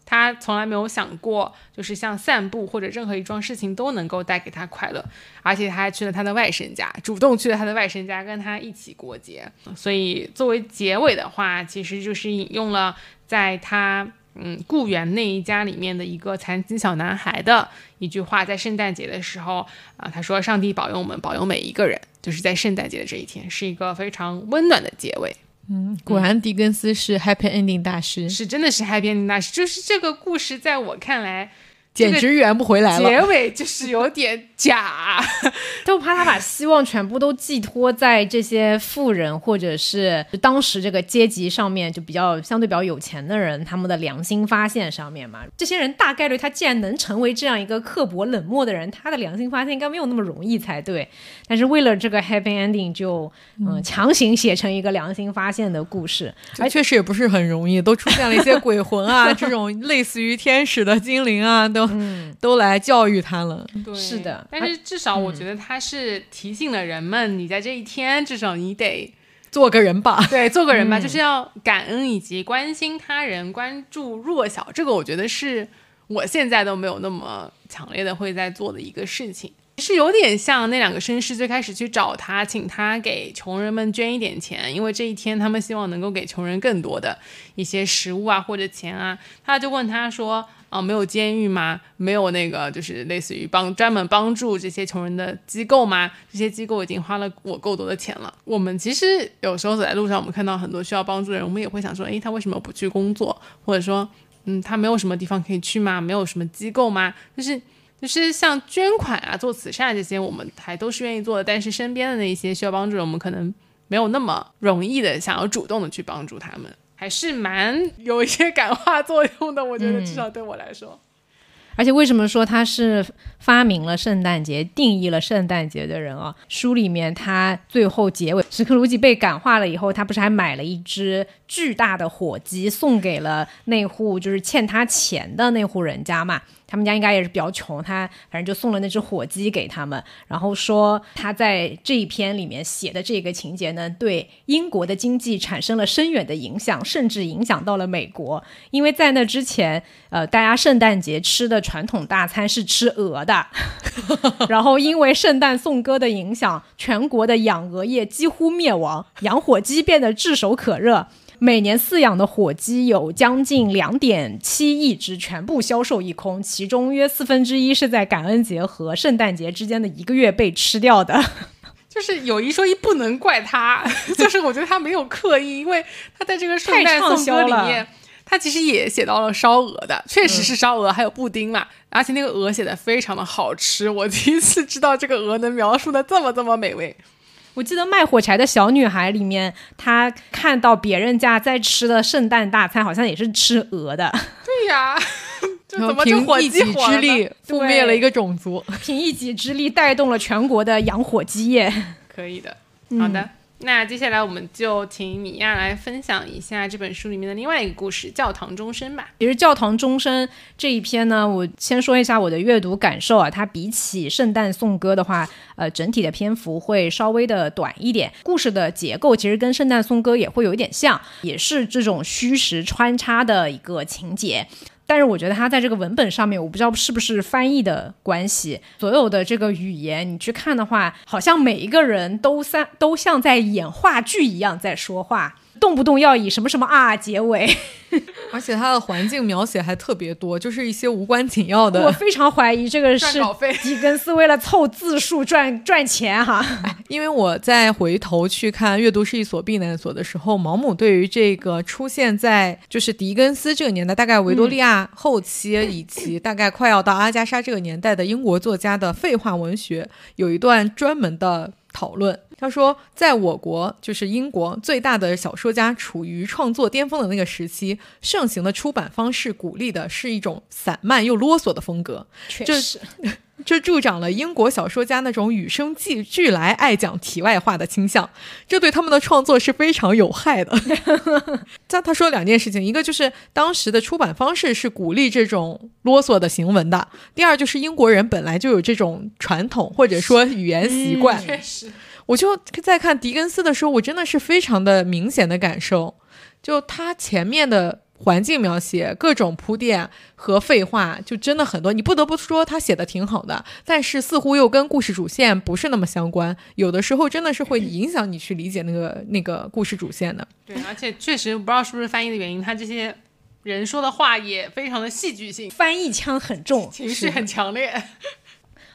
他从来没有想过，就是像散步或者任何一桩事情都能够带给他快乐，而且他还去了他的外甥家，主动去了他的外甥家跟他一起过节。所以作为结尾的话，其实就是引用了在他嗯雇员那一家里面的一个残疾小男孩的一句话，在圣诞节的时候啊，他说：“上帝保佑我们，保佑每一个人。”就是在圣诞节的这一天，是一个非常温暖的结尾。
嗯，果然狄更斯是 happy ending 大师，
是真的是 happy ending 大师。就是这个故事，在我看来。
简直圆不回来了，
结尾就是有点假，
都怕他把希望全部都寄托在这些富人或者是当时这个阶级上面，就比较相对比较有钱的人，他们的良心发现上面嘛。这些人大概率他既然能成为这样一个刻薄冷漠的人，他的良心发现应该没有那么容易才对。但是为了这个 happy ending，就嗯强行写成一个良心发现的故事，
而确实也不是很容易，都出现了一些鬼魂啊，这种类似于天使的精灵啊，都。嗯，都来教育他了。
对，
是的。
但是至少我觉得他是提醒了人们，你在这一天至少你得
做个人吧。
对，做个人吧，就是要感恩以及关心他人，关注弱小。这个我觉得是我现在都没有那么强烈的会在做的一个事情。是有点像那两个绅士最开始去找他，请他给穷人们捐一点钱，因为这一天他们希望能够给穷人更多的一些食物啊或者钱啊。他就问他说：“啊，没有监狱吗？没有那个就是类似于帮专门帮助这些穷人的机构吗？这些机构已经花了我够多的钱了。我们其实有时候走在路上，我们看到很多需要帮助的人，我们也会想说：，诶，他为什么不去工作？或者说，嗯，他没有什么地方可以去吗？没有什么机构吗？就是。”就是像捐款啊、做慈善这些，我们还都是愿意做的。但是身边的那些需要帮助的人，我们可能没有那么容易的想要主动的去帮助他们，还是蛮有一些感化作用的。我觉得至少对我来说。
而且为什么说他是发明了圣诞节、定义了圣诞节的人啊？书里面他最后结尾，史克鲁吉被感化了以后，他不是还买了一只巨大的火鸡送给了那户就是欠他钱的那户人家嘛？他们家应该也是比较穷，他反正就送了那只火鸡给他们，然后说他在这一篇里面写的这个情节呢，对英国的经济产生了深远的影响，甚至影响到了美国。因为在那之前，呃，大家圣诞节吃的传统大餐是吃鹅的，然后因为圣诞颂歌的影响，全国的养鹅业几乎灭亡，养火鸡变得炙手可热。每年饲养的火鸡有将近两点七亿只，全部销售一空，其中约四分之一是在感恩节和圣诞节之间的一个月被吃掉的。
就是有一说一，不能怪他，就是我觉得他没有刻意，因为他在这个圣诞颂歌里面，他其实也写到了烧鹅的，确实是烧鹅，还有布丁嘛，而且那个鹅写的非常的好吃，我第一次知道这个鹅能描述的这么这么美味。
我记得卖火柴的小女孩里面，她看到别人家在吃的圣诞大餐，好像也是吃鹅的。
对呀，
怎么凭一己之力覆灭了一个种族？
凭一己之力带动了全国的养火鸡业。
可以的，好的。那接下来我们就请米娅来分享一下这本书里面的另外一个故事《教堂钟声》吧。
其实《教堂钟声》这一篇呢，我先说一下我的阅读感受啊。它比起《圣诞颂歌》的话，呃，整体的篇幅会稍微的短一点。故事的结构其实跟《圣诞颂歌》也会有一点像，也是这种虚实穿插的一个情节。但是我觉得他在这个文本上面，我不知道是不是翻译的关系，所有的这个语言你去看的话，好像每一个人都三都像在演话剧一样在说话。动不动要以什么什么啊结尾，
而且它的环境描写还特别多，就是一些无关紧要的。
我非常怀疑这个是狄更斯为了凑字数赚赚钱哈。
因为我在回头去看《阅读是一所避难所》的时候，毛姆对于这个出现在就是狄更斯这个年代，大概维多利亚后期以及大概快要到阿加莎这个年代的英国作家的废话文学，有一段专门的。讨论，他说，在我国，就是英国最大的小说家处于创作巅峰的那个时期，盛行的出版方式鼓励的是一种散漫又啰嗦的风格，
确实，
这助长了英国小说家那种与生俱俱来爱讲题外话的倾向，这对他们的创作是非常有害的。他他说两件事情，一个就是当时的出版方式是鼓励这种啰嗦的行文的，第二就是英国人本来就有这种传统或者说语言习惯。
确实，
我就在看狄更斯的时候，我真的是非常的明显的感受，就他前面的。环境描写、各种铺垫和废话，就真的很多。你不得不说他写的挺好的，但是似乎又跟故事主线不是那么相关。有的时候真的是会影响你去理解那个那个故事主线的。
对，而且确实不知道是不是翻译的原因，他这些人说的话也非常的戏剧性，
翻译腔很重，
情绪很强烈。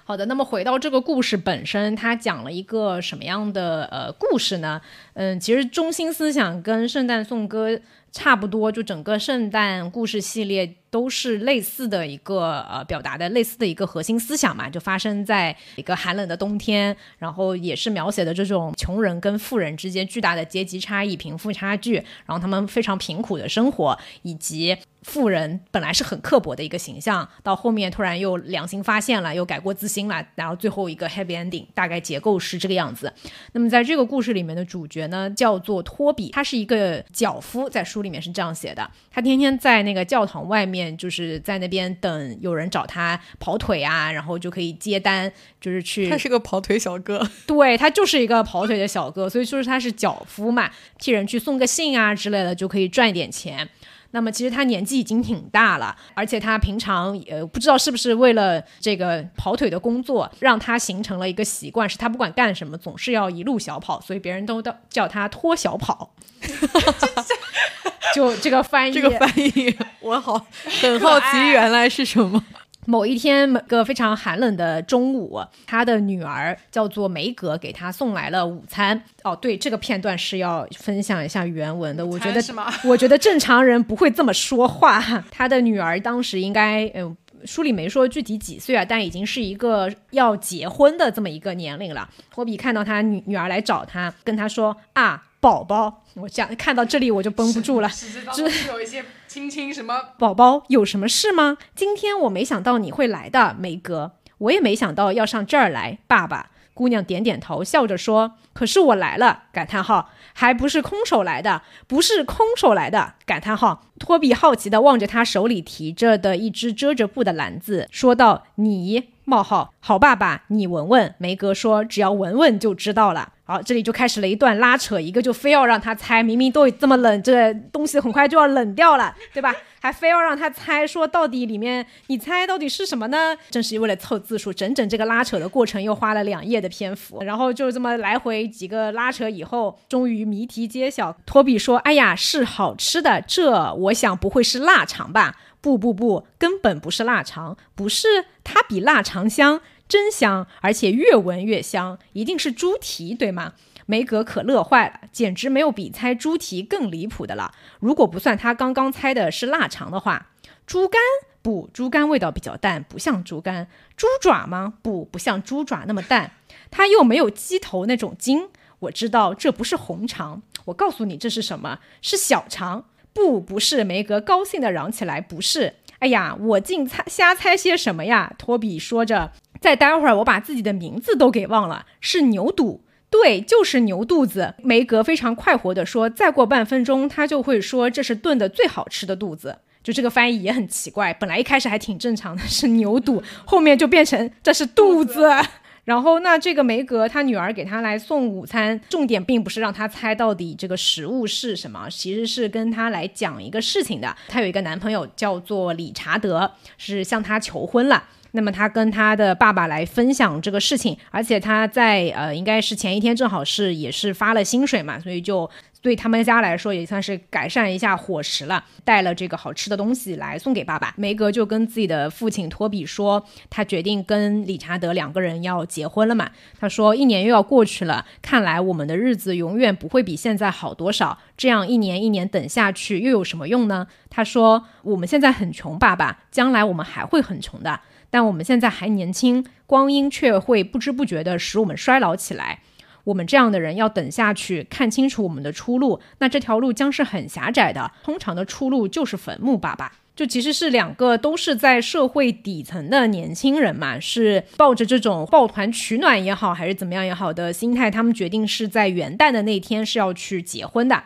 好的，那么回到这个故事本身，它讲了一个什么样的呃故事呢？嗯，其实中心思想跟《圣诞颂歌》。差不多，就整个圣诞故事系列都是类似的一个呃表达的类似的一个核心思想嘛，就发生在一个寒冷的冬天，然后也是描写的这种穷人跟富人之间巨大的阶级差异、贫富差距，然后他们非常贫苦的生活，以及。富人本来是很刻薄的一个形象，到后面突然又良心发现了，又改过自新了，然后最后一个 happy ending，大概结构是这个样子。那么在这个故事里面的主角呢，叫做托比，他是一个脚夫，在书里面是这样写的，他天天在那个教堂外面，就是在那边等有人找他跑腿啊，然后就可以接单，就是去。
他是个跑腿小哥，
对他就是一个跑腿的小哥，所以就是他是脚夫嘛，替人去送个信啊之类的，就可以赚一点钱。那么其实他年纪已经挺大了，而且他平常呃不知道是不是为了这个跑腿的工作，让他形成了一个习惯，是他不管干什么总是要一路小跑，所以别人都叫他拖小跑。就这个翻译，
这个翻译我好很好奇，原来是什么？
某一天，某个非常寒冷的中午，他的女儿叫做梅格，给他送来了午餐。哦，对，这个片段是要分享一下原文的。我觉得，我觉得正常人不会这么说话。他的女儿当时应该，嗯，书里没说具体几岁啊，但已经是一个要结婚的这么一个年龄了。托比看到他女女儿来找他，跟他说啊。宝宝，我讲看到这里我就绷不住了。
就是有一些亲亲什么？
宝宝有什么事吗？今天我没想到你会来的，梅格。我也没想到要上这儿来，爸爸。姑娘点点头，笑着说：“可是我来了！”感叹号，还不是空手来的，不是空手来的！感叹号。托比好奇地望着他手里提着的一只遮着布的篮子，说道：“你。”冒号好爸爸，你闻闻。梅格说：“只要闻闻就知道了。”好，这里就开始了一段拉扯，一个就非要让他猜，明明都这么冷，这东西很快就要冷掉了，对吧？还非要让他猜，说到底里面你猜到底是什么呢？正是为了凑字数，整整这个拉扯的过程又花了两页的篇幅，然后就这么来回几个拉扯以后，终于谜题揭晓。托比说：“哎呀，是好吃的，这我想不会是腊肠吧？”不不不，根本不是腊肠，不是它比腊肠香，真香，而且越闻越香，一定是猪蹄，对吗？梅格可乐坏了，简直没有比猜猪蹄更离谱的了。如果不算他刚刚猜的是腊肠的话，猪肝不，猪肝味道比较淡，不像猪肝。猪爪吗？不，不像猪爪那么淡。它又没有鸡头那种筋。我知道这不是红肠，我告诉你这是什么？是小肠。不，不是梅格高兴地嚷起来，不是。哎呀，我竟猜瞎猜些什么呀？托比说着，再待会儿我把自己的名字都给忘了，是牛肚，对，就是牛肚子。梅格非常快活地说，再过半分钟他就会说这是炖的最好吃的肚子。就这个翻译也很奇怪，本来一开始还挺正常的，是牛肚，后面就变成这是肚子。然后，那这个梅格他女儿给他来送午餐，重点并不是让他猜到底这个食物是什么，其实是跟他来讲一个事情的。她有一个男朋友叫做理查德，是向她求婚了。那么他跟他的爸爸来分享这个事情，而且他在呃，应该是前一天正好是也是发了薪水嘛，所以就。对他们家来说也算是改善一下伙食了，带了这个好吃的东西来送给爸爸。梅格就跟自己的父亲托比说，他决定跟理查德两个人要结婚了嘛。他说，一年又要过去了，看来我们的日子永远不会比现在好多少。这样一年一年等下去又有什么用呢？他说，我们现在很穷，爸爸，将来我们还会很穷的。但我们现在还年轻，光阴却会不知不觉地使我们衰老起来。我们这样的人要等下去，看清楚我们的出路，那这条路将是很狭窄的。通常的出路就是坟墓，爸爸。就其实是两个都是在社会底层的年轻人嘛，是抱着这种抱团取暖也好，还是怎么样也好的心态，他们决定是在元旦的那天是要去结婚的。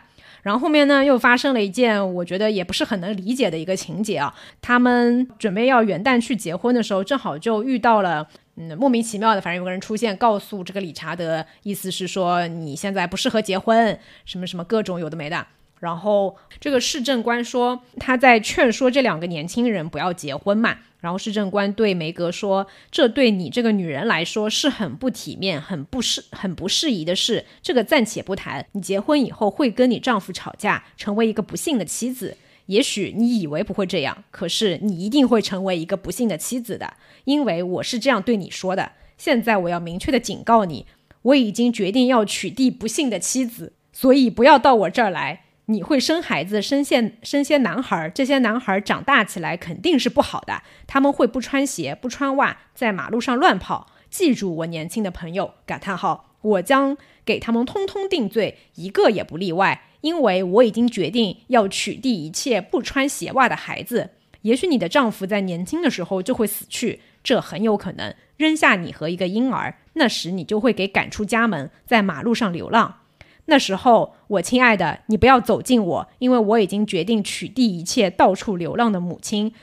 然后后面呢，又发生了一件我觉得也不是很能理解的一个情节啊。他们准备要元旦去结婚的时候，正好就遇到了。嗯，莫名其妙的，反正有个人出现，告诉这个理查德，意思是说你现在不适合结婚，什么什么各种有的没的。然后这个市政官说他在劝说这两个年轻人不要结婚嘛。然后市政官对梅格说：“这对你这个女人来说是很不体面、很不适、很不适宜的事。这个暂且不谈，你结婚以后会跟你丈夫吵架，成为一个不幸的妻子。”也许你以为不会这样，可是你一定会成为一个不幸的妻子的，因为我是这样对你说的。现在我要明确的警告你，我已经决定要娶缔不幸的妻子，所以不要到我这儿来。你会生孩子，生些生些男孩，这些男孩长大起来肯定是不好的，他们会不穿鞋、不穿袜，在马路上乱跑。记住，我年轻的朋友，感叹号，我将给他们通通定罪，一个也不例外。因为我已经决定要取缔一切不穿鞋袜的孩子。也许你的丈夫在年轻的时候就会死去，这很有可能。扔下你和一个婴儿，那时你就会给赶出家门，在马路上流浪。那时候，我亲爱的，你不要走近我，因为我已经决定取缔一切到处流浪的母亲。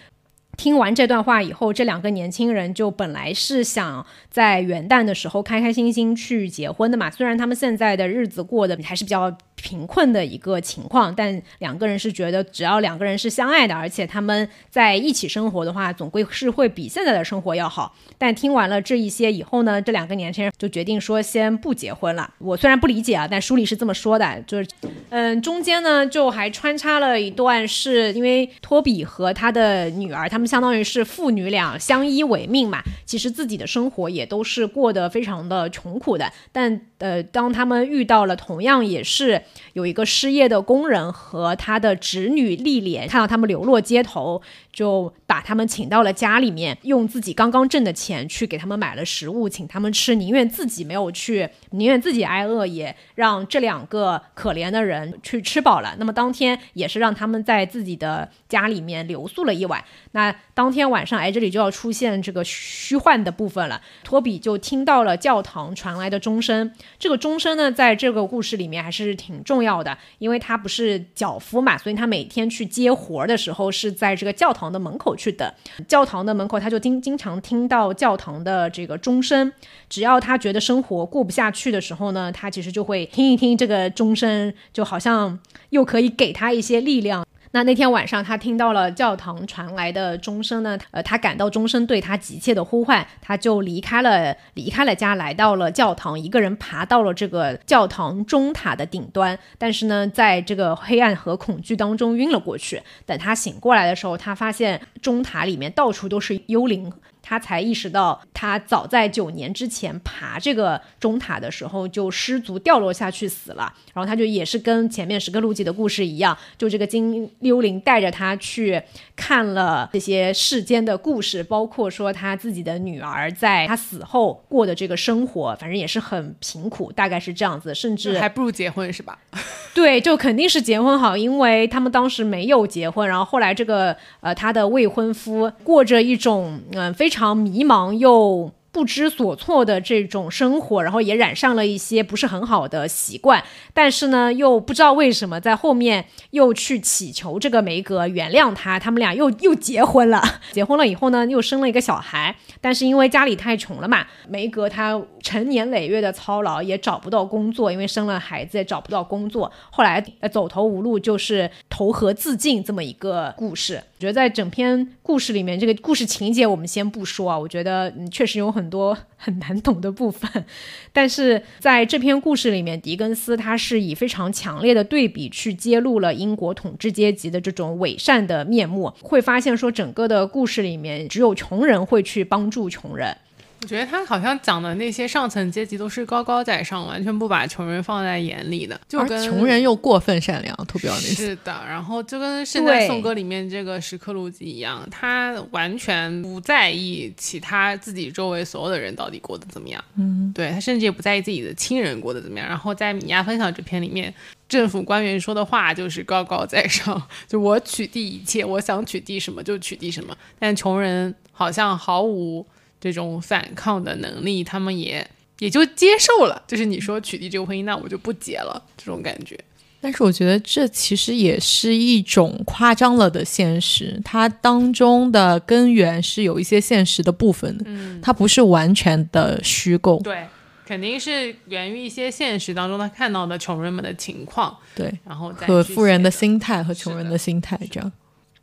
听完这段话以后，这两个年轻人就本来是想在元旦的时候开开心心去结婚的嘛。虽然他们现在的日子过得还是比较贫困的一个情况，但两个人是觉得只要两个人是相爱的，而且他们在一起生活的话，总归是会比现在的生活要好。但听完了这一些以后呢，这两个年轻人就决定说先不结婚了。我虽然不理解啊，但书里是这么说的，就是嗯，中间呢就还穿插了一段，是因为托比和他的女儿，他们相当于是父女俩相依为命嘛，其实自己的生活也都是过得非常的穷苦的。但呃，当他们遇到了同样也是有一个失业的工人和他的侄女丽莲，看到他们流落街头，就把他们请到了家里面，用自己刚刚挣的钱去给他们买了食物，请他们吃，宁愿自己没有去，宁愿自己挨饿，也让这两个可怜的人去吃饱了。那么当天也是让他们在自己的家里面留宿了一晚。那当天晚上，哎，这里就要出现这个虚幻的部分了。托比就听到了教堂传来的钟声。这个钟声呢，在这个故事里面还是挺重要的，因为他不是脚夫嘛，所以他每天去接活的时候是在这个教堂的门口去等。教堂的门口，他就经经常听到教堂的这个钟声。只要他觉得生活过不下去的时候呢，他其实就会听一听这个钟声，就好像又可以给他一些力量。那那天晚上，他听到了教堂传来的钟声呢，呃，他感到钟声对他急切的呼唤，他就离开了离开了家，来到了教堂，一个人爬到了这个教堂钟塔的顶端，但是呢，在这个黑暗和恐惧当中晕了过去。等他醒过来的时候，他发现钟塔里面到处都是幽灵。他才意识到，他早在九年之前爬这个钟塔的时候就失足掉落下去死了。然后他就也是跟前面十个路基的故事一样，就这个金幽灵带着他去看了这些世间的故事，包括说他自己的女儿在他死后过的这个生活，反正也是很贫苦，大概是这样子。甚至
还不如结婚是吧？
对，就肯定是结婚好，因为他们当时没有结婚，然后后来这个呃他的未婚夫过着一种嗯非。非常常迷茫又不知所措的这种生活，然后也染上了一些不是很好的习惯，但是呢，又不知道为什么在后面又去祈求这个梅格原谅他，他们俩又又结婚了。结婚了以后呢，又生了一个小孩，但是因为家里太穷了嘛，梅格他成年累月的操劳也找不到工作，因为生了孩子也找不到工作，后来走投无路，就是投河自尽这么一个故事。我觉得在整篇故事里面，这个故事情节我们先不说啊，我觉得嗯确实有很很多很难懂的部分，但是在这篇故事里面，狄更斯他是以非常强烈的对比去揭露了英国统治阶级的这种伪善的面目，会发现说整个的故事里面只有穷人会去帮助穷人。
我觉得他好像讲的那些上层阶级都是高高在上，完全不把穷人放在眼里的，就跟
穷人又过分善良，图标那
是的。然后就跟《现在颂歌》里面这个石刻鲁吉一样，他完全不在意其他自己周围所有的人到底过得怎么样。
嗯，
对他甚至也不在意自己的亲人过得怎么样。然后在米娅分享这篇里面，政府官员说的话就是高高在上，就我取缔一切，我想取缔什么就取缔什么。但穷人好像毫无。这种反抗的能力，他们也也就接受了。就是你说取缔这个婚姻，那我就不结了，这种感觉。
但是我觉得这其实也是一种夸张了的现实，它当中的根源是有一些现实的部分的，
嗯，
它不是完全的虚构。
对，肯定是源于一些现实当中他看到的穷人们的情况。
对，
然后
和富人的心态和穷人的心态这样。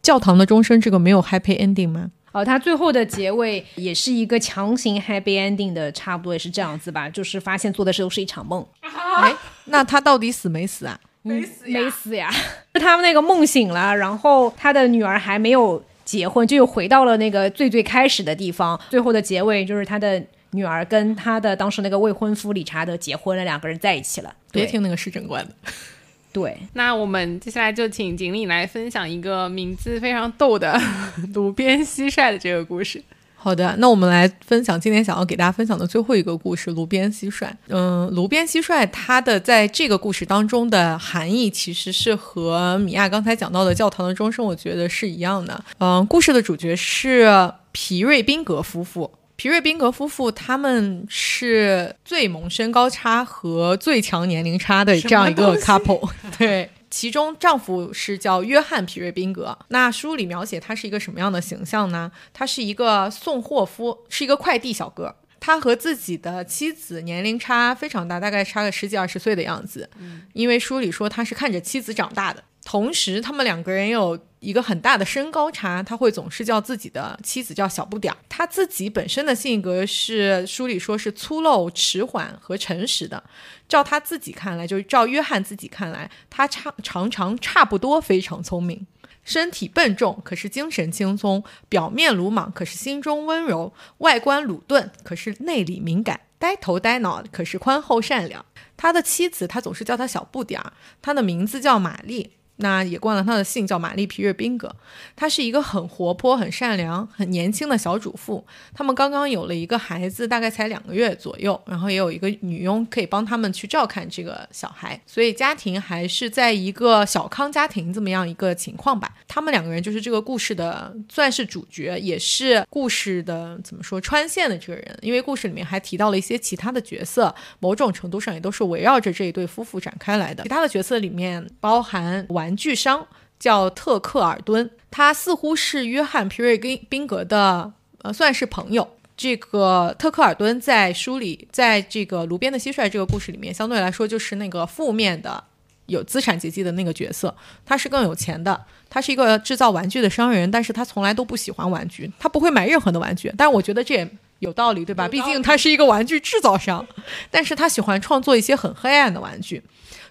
教堂的钟声这个没有 happy ending 吗？
哦，它最后的结尾也是一个强行 happy ending 的，差不多也是这样子吧，就是发现做的事都是一场梦。
哎，那他到底死没死啊？
没死呀，
没死呀！他们那个梦醒了，然后他的女儿还没有结婚，就又回到了那个最最开始的地方。最后的结尾就是他的女儿跟他的当时那个未婚夫理查德结婚了，两个人在一起了。
别听那个市政官的。
对，
那我们接下来就请锦鲤来分享一个名字非常逗的 鲁边蟋蟀的这个故事。
好的，那我们来分享今天想要给大家分享的最后一个故事——炉边蟋蟀。嗯，炉边蟋蟀它的在这个故事当中的含义，其实是和米娅刚才讲到的教堂的钟声，我觉得是一样的。嗯，故事的主角是皮瑞宾格夫妇。皮瑞宾格夫妇他们是最萌身高差和最强年龄差的这样一个 couple。对。其中丈夫是叫约翰·皮瑞宾格。那书里描写他是一个什么样的形象呢？他是一个送货夫，是一个快递小哥。他和自己的妻子年龄差非常大，大概差个十几二十岁的样子。嗯，因为书里说他是看着妻子长大的。同时，他们两个人有一个很大的身高差，他会总是叫自己的妻子叫小不点儿。他自己本身的性格是书里说是粗陋、迟缓和诚实的。照他自己看来，就是照约翰自己看来，他常常常差不多非常聪明。身体笨重，可是精神轻松；表面鲁莽，可是心中温柔；外观鲁钝，可是内里敏感；呆头呆脑，可是宽厚善良。他的妻子，他总是叫他小不点儿。他的名字叫玛丽。那也冠了他的姓，叫玛丽皮瑞宾格。她是一个很活泼、很善良、很年轻的小主妇。他们刚刚有了一个孩子，大概才两个月左右，然后也有一个女佣可以帮他们去照看这个小孩，所以家庭还是在一个小康家庭这么样一个情况吧。他们两个人就是这个故事的算是主角，也是故事的怎么说穿线的这个人，因为故事里面还提到了一些其他的角色，某种程度上也都是围绕着这一对夫妇展开来的。其他的角色里面包含玩。玩具商叫特克尔顿，他似乎是约翰皮瑞宾宾格的呃，算是朋友。这个特克尔顿在书里，在这个炉边的蟋蟀这个故事里面，相对来说就是那个负面的有资产阶级的那个角色。他是更有钱的，他是一个制造玩具的商人，但是他从来都不喜欢玩具，他不会买任何的玩具。但是我觉得这也有道理，对吧？毕竟他是一个玩具制造商，但是他喜欢创作一些很黑暗的玩具。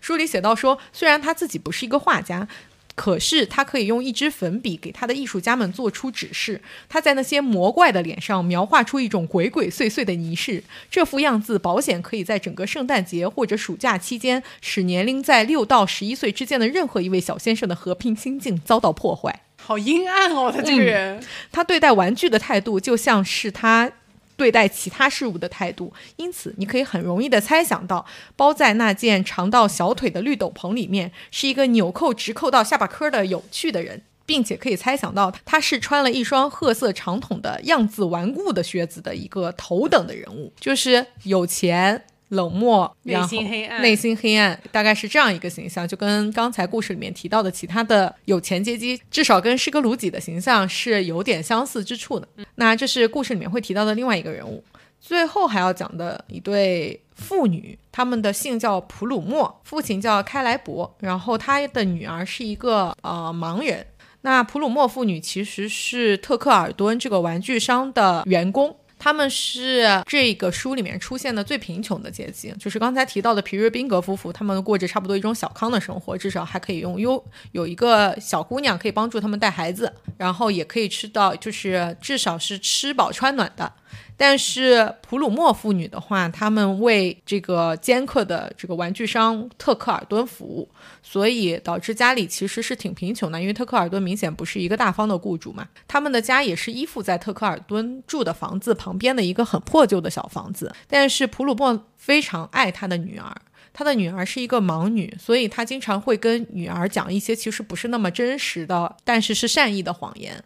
书里写到说，虽然他自己不是一个画家，可是他可以用一支粉笔给他的艺术家们做出指示。他在那些魔怪的脸上描画出一种鬼鬼祟祟的仪式，这副样子保险可以在整个圣诞节或者暑假期间，使年龄在六到十一岁之间的任何一位小先生的和平心境遭到破坏。
好阴暗哦，他这个人，
他对待玩具的态度就像是他。对待其他事物的态度，因此你可以很容易的猜想到，包在那件长到小腿的绿斗篷里面是一个纽扣直扣到下巴颏的有趣的人，并且可以猜想到他是穿了一双褐色长筒的样子顽固的靴子的一个头等的人物，就是有钱。冷漠，
内心黑暗，
内心黑暗，大概是这样一个形象，就跟刚才故事里面提到的其他的有钱阶级，至少跟施格鲁吉的形象是有点相似之处的。那这是故事里面会提到的另外一个人物。最后还要讲的一对父女，他们的姓叫普鲁莫，父亲叫开莱博，然后他的女儿是一个呃盲人。那普鲁莫父女其实是特克尔敦这个玩具商的员工。他们是这个书里面出现的最贫穷的阶级，就是刚才提到的皮瑞宾格夫妇，他们过着差不多一种小康的生活，至少还可以用优有一个小姑娘可以帮助他们带孩子，然后也可以吃到，就是至少是吃饱穿暖的。但是普鲁默妇女的话，他们为这个尖刻的这个玩具商特克尔顿服务，所以导致家里其实是挺贫穷的。因为特克尔顿明显不是一个大方的雇主嘛，他们的家也是依附在特克尔顿住的房子旁边的一个很破旧的小房子。但是普鲁默非常爱他的女儿，他的女儿是一个盲女，所以他经常会跟女儿讲一些其实不是那么真实的，但是是善意的谎言。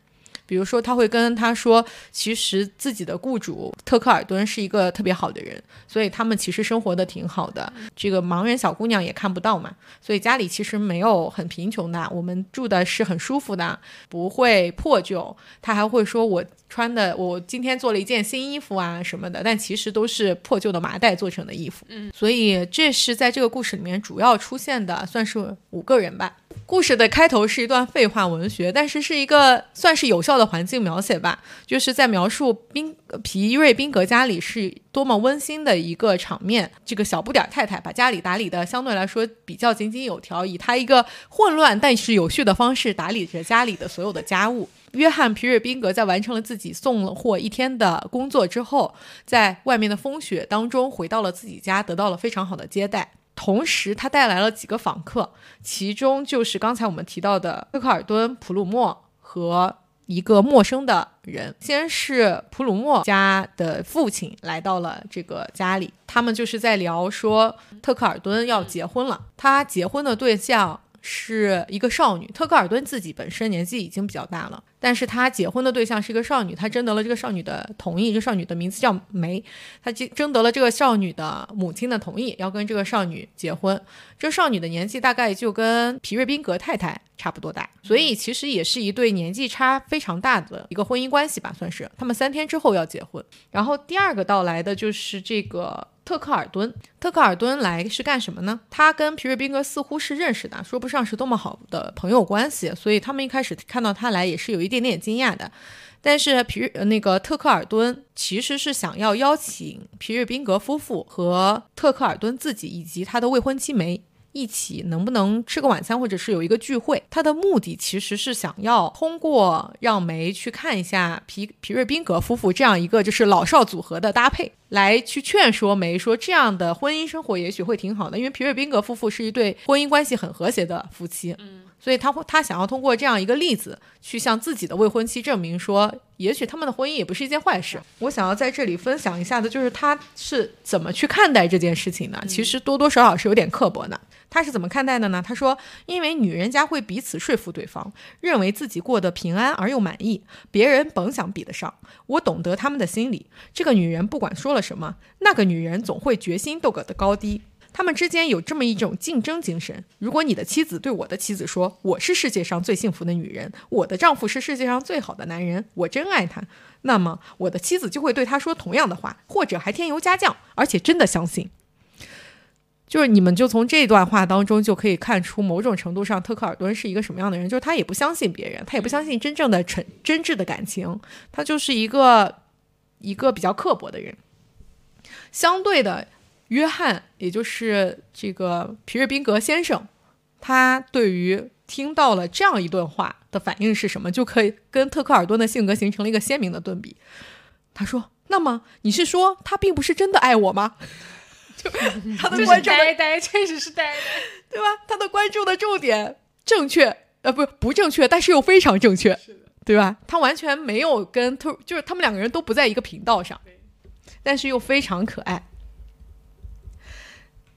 比如说，他会跟他说，其实自己的雇主特克尔顿是一个特别好的人，所以他们其实生活的挺好的。这个盲人小姑娘也看不到嘛，所以家里其实没有很贫穷的，我们住的是很舒服的，不会破旧。他还会说，我。穿的我今天做了一件新衣服啊什么的，但其实都是破旧的麻袋做成的衣服。
嗯，
所以这是在这个故事里面主要出现的，算是五个人吧。故事的开头是一段废话文学，但是是一个算是有效的环境描写吧，就是在描述宾皮瑞宾格家里是多么温馨的一个场面。这个小不点太太把家里打理的相对来说比较井井有条，以她一个混乱但是有序的方式打理着家里的所有的家务。约翰·皮瑞宾格在完成了自己送货一天的工作之后，在外面的风雪当中回到了自己家，得到了非常好的接待。同时，他带来了几个访客，其中就是刚才我们提到的特克尔顿、普鲁默和一个陌生的人。先是普鲁默家的父亲来到了这个家里，他们就是在聊说特克尔顿要结婚了，他结婚的对象。是一个少女。特克尔顿自己本身年纪已经比较大了，但是他结婚的对象是一个少女，他征得了这个少女的同意。这少女的名字叫梅，他征征得了这个少女的母亲的同意，要跟这个少女结婚。这少女的年纪大概就跟皮瑞宾格太太差不多大，所以其实也是一对年纪差非常大的一个婚姻关系吧，算是。他们三天之后要结婚。然后第二个到来的就是这个。特克尔顿，特克尔顿来是干什么呢？他跟皮瑞宾格似乎是认识的，说不上是多么好的朋友关系，所以他们一开始看到他来也是有一点点惊讶的。但是皮那个特克尔顿其实是想要邀请皮瑞宾格夫妇和特克尔顿自己以及他的未婚妻梅。一起能不能吃个晚餐，或者是有一个聚会？他的目的其实是想要通过让梅去看一下皮皮瑞宾格夫妇这样一个就是老少组合的搭配，来去劝说梅说这样的婚姻生活也许会挺好的，因为皮瑞宾格夫妇是一对婚姻关系很和谐的夫妻。嗯。所以他会，他想要通过这样一个例子，去向自己的未婚妻证明说，也许他们的婚姻也不是一件坏事。我想要在这里分享一下的，就是他是怎么去看待这件事情的。其实多多少少是有点刻薄的。他是怎么看待的呢？他说，因为女人家会彼此说服对方，认为自己过得平安而又满意，别人甭想比得上。我懂得他们的心理。这个女人不管说了什么，那个女人总会决心斗个的高低。他们之间有这么一种竞争精神。如果你的妻子对我的妻子说：“我是世界上最幸福的女人，我的丈夫是世界上最好的男人，我真爱他。”那么我的妻子就会对他说同样的话，或者还添油加酱，而且真的相信。就是你们就从这段话当中就可以看出，某种程度上特克尔顿是一个什么样的人。就是他也不相信别人，他也不相信真正的真真挚的感情，他就是一个一个比较刻薄的人。相对的。约翰，也就是这个皮瑞宾格先生，他对于听到了这样一段话的反应是什么？就可以跟特克尔顿的性格形成了一个鲜明的对比。他说：“那么你是说他并不是真的爱我吗？” 就他的关注
呆呆，确实是呆呆，
对吧？他的关注的重点正确，呃，不不正确，但是又非常正确，对吧？他完全没有跟特，就是他们两个人都不在一个频道上，但是又非常可爱。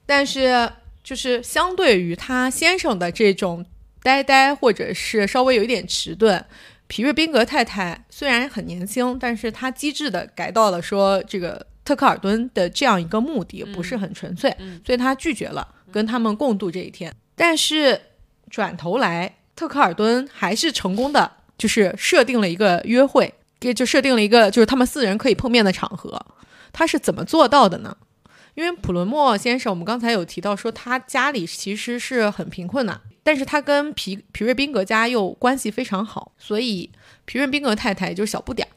但是，就是相对于他先生的这种呆呆，或者是稍微有一点迟钝，皮瑞宾格太太虽然很年轻，但是她机智的改到了说这个特克尔顿的这样一个目的不是很纯粹，所以她拒绝了跟他们共度这一天。但是转头来，特克尔顿还是成功的，就是设定了一个约会，给就设定了一个就是他们四人可以碰面的场合。他是怎么做到的呢？因为普伦莫先生，我们刚才有提到说他家里其实是很贫困的，但是他跟皮皮瑞宾格家又关系非常好，所以皮瑞宾格太太就是小不点儿，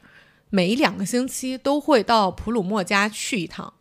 每两个星期都会到普鲁莫家去一趟。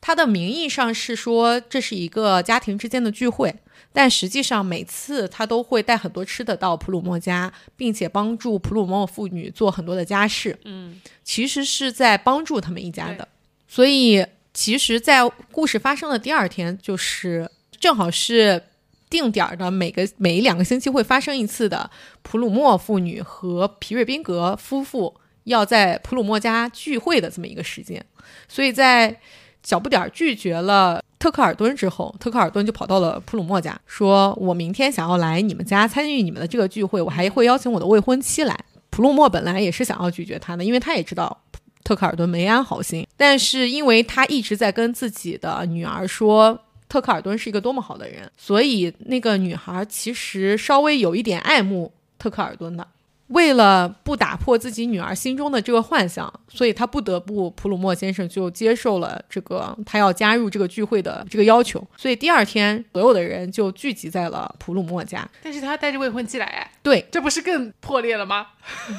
他的名义上是说这是一个家庭之间的聚会，但实际上每次他都会带很多吃的到普鲁莫家，并且帮助普鲁莫妇女做很多的家事。
嗯，
其实是在帮助他们一家的，所以。其实，在故事发生的第二天，就是正好是定点的，每个每两个星期会发生一次的普鲁莫妇女和皮瑞宾格夫妇要在普鲁莫家聚会的这么一个时间。所以在小不点儿拒绝了特克尔顿之后，特克尔顿就跑到了普鲁莫家，说：“我明天想要来你们家参与你们的这个聚会，我还会邀请我的未婚妻来。”普鲁莫本来也是想要拒绝他的，因为他也知道。特克尔顿没安好心，但是因为他一直在跟自己的女儿说特克尔顿是一个多么好的人，所以那个女孩其实稍微有一点爱慕特克尔顿的。为了不打破自己女儿心中的这个幻想，所以他不得不普鲁莫先生就接受了这个他要加入这个聚会的这个要求。所以第二天，所有的人就聚集在了普鲁莫家。
但是他带着未婚妻来，
对，
这不是更破裂了吗？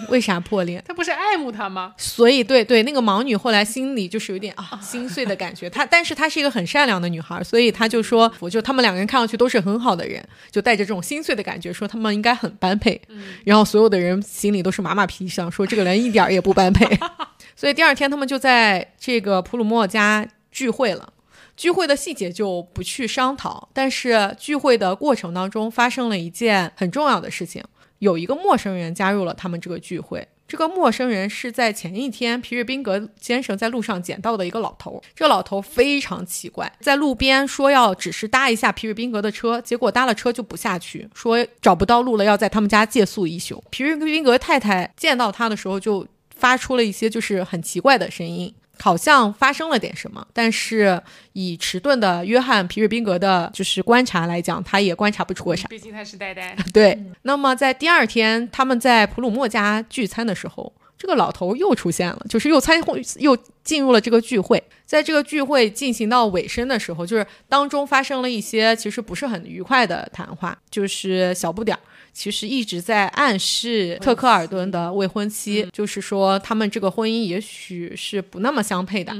为啥破裂？
他不是爱慕他吗？
所以，对对，那个盲女后来心里就是有点啊心碎的感觉。她，但是她是一个很善良的女孩，所以她就说，我就他们两个人看上去都是很好的人，就带着这种心碎的感觉说他们应该很般配。然后所有的人。心里都是马马皮，想说这个人一点也不般配，所以第二天他们就在这个普鲁莫家聚会了。聚会的细节就不去商讨，但是聚会的过程当中发生了一件很重要的事情，有一个陌生人加入了他们这个聚会。这个陌生人是在前一天皮瑞宾格先生在路上捡到的一个老头。这个老头非常奇怪，在路边说要只是搭一下皮瑞宾格的车，结果搭了车就不下去，说找不到路了，要在他们家借宿一宿。皮瑞宾格太太见到他的时候就发出了一些就是很奇怪的声音。好像发生了点什么，但是以迟钝的约翰皮瑞宾格的就是观察来讲，他也观察不出个啥。
毕竟他是呆呆。
对，那么在第二天他们在普鲁莫家聚餐的时候，这个老头又出现了，就是又参会又进入了这个聚会。在这个聚会进行到尾声的时候，就是当中发生了一些其实不是很愉快的谈话，就是小不点儿。其实一直在暗示特克尔顿的未婚妻，就是说他们这个婚姻也许是不那么相配的。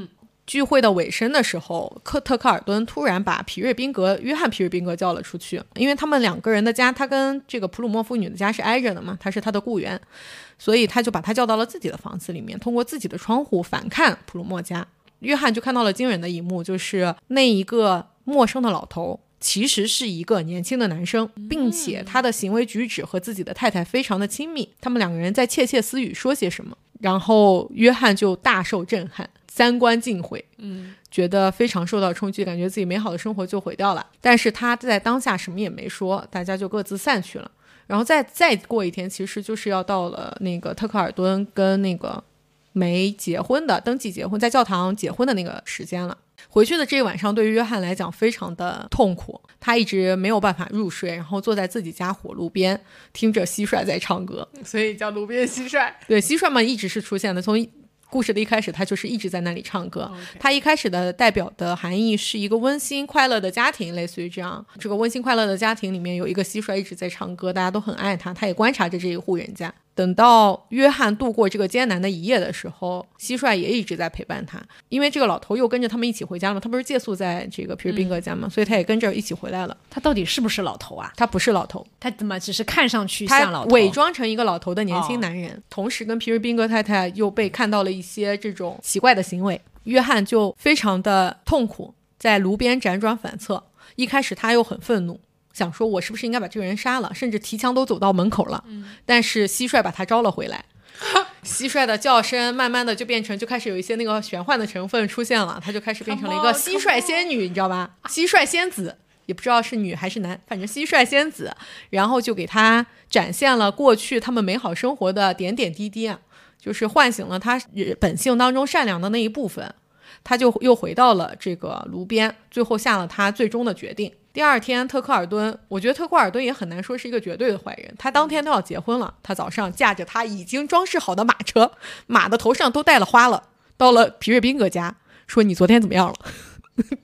聚会的尾声的时候，克特克尔顿突然把皮瑞宾格、约翰皮瑞宾格叫了出去，因为他们两个人的家，他跟这个普鲁莫夫女的家是挨着的嘛，他是他的雇员，所以他就把他叫到了自己的房子里面，通过自己的窗户反看普鲁莫家。约翰就看到了惊人的一幕，就是那一个陌生的老头。其实是一个年轻的男生，并且他的行为举止和自己的太太非常的亲密，他们两个人在窃窃私语说些什么，然后约翰就大受震撼，三观尽毁，
嗯，
觉得非常受到冲击，感觉自己美好的生活就毁掉了。但是他在当下什么也没说，大家就各自散去了。然后再再过一天，其实就是要到了那个特克尔顿跟那个没结婚的登记结婚，在教堂结婚的那个时间了。回去的这一晚上，对于约翰来讲非常的痛苦，他一直没有办法入睡，然后坐在自己家火炉边，听着蟋蟀在唱歌，
所以叫炉边蟋蟀。
对，蟋蟀嘛一直是出现的，从故事的一开始，他就是一直在那里唱歌。他一开始的代表的含义是一个温馨快乐的家庭，类似于这样。这个温馨快乐的家庭里面有一个蟋蟀一直在唱歌，大家都很爱他，他也观察着这一户人家。等到约翰度过这个艰难的一夜的时候，蟋蟀也一直在陪伴他，因为这个老头又跟着他们一起回家了。他不是借宿在这个皮尔宾格家吗？所以他也跟着一起回来了。
他到底是不是老头啊？
他不是老头，
他怎么只是看上去像老头？
伪装成一个老头的年轻男人，同时跟皮尔宾格太太又被看到了一些这种奇怪的行为。约翰就非常的痛苦，在炉边辗转反侧。一开始他又很愤怒。想说，我是不是应该把这个人杀了？甚至提枪都走到门口了。但是蟋蟀把他招了回来。蟋蟀的叫声慢慢的就变成，就开始有一些那个玄幻的成分出现了。他就开始变成了一个蟋蟀仙女，你知道吧？蟋蟀仙子也不知道是女还是男，反正蟋蟀仙子。然后就给他展现了过去他们美好生活的点点滴滴啊，就是唤醒了他本性当中善良的那一部分。他就又回到了这个炉边，最后下了他最终的决定。第二天，特克尔顿，我觉得特克尔顿也很难说是一个绝对的坏人。他当天都要结婚了，他早上驾着他已经装饰好的马车，马的头上都戴了花了，到了皮瑞宾格家，说你昨天怎么样了？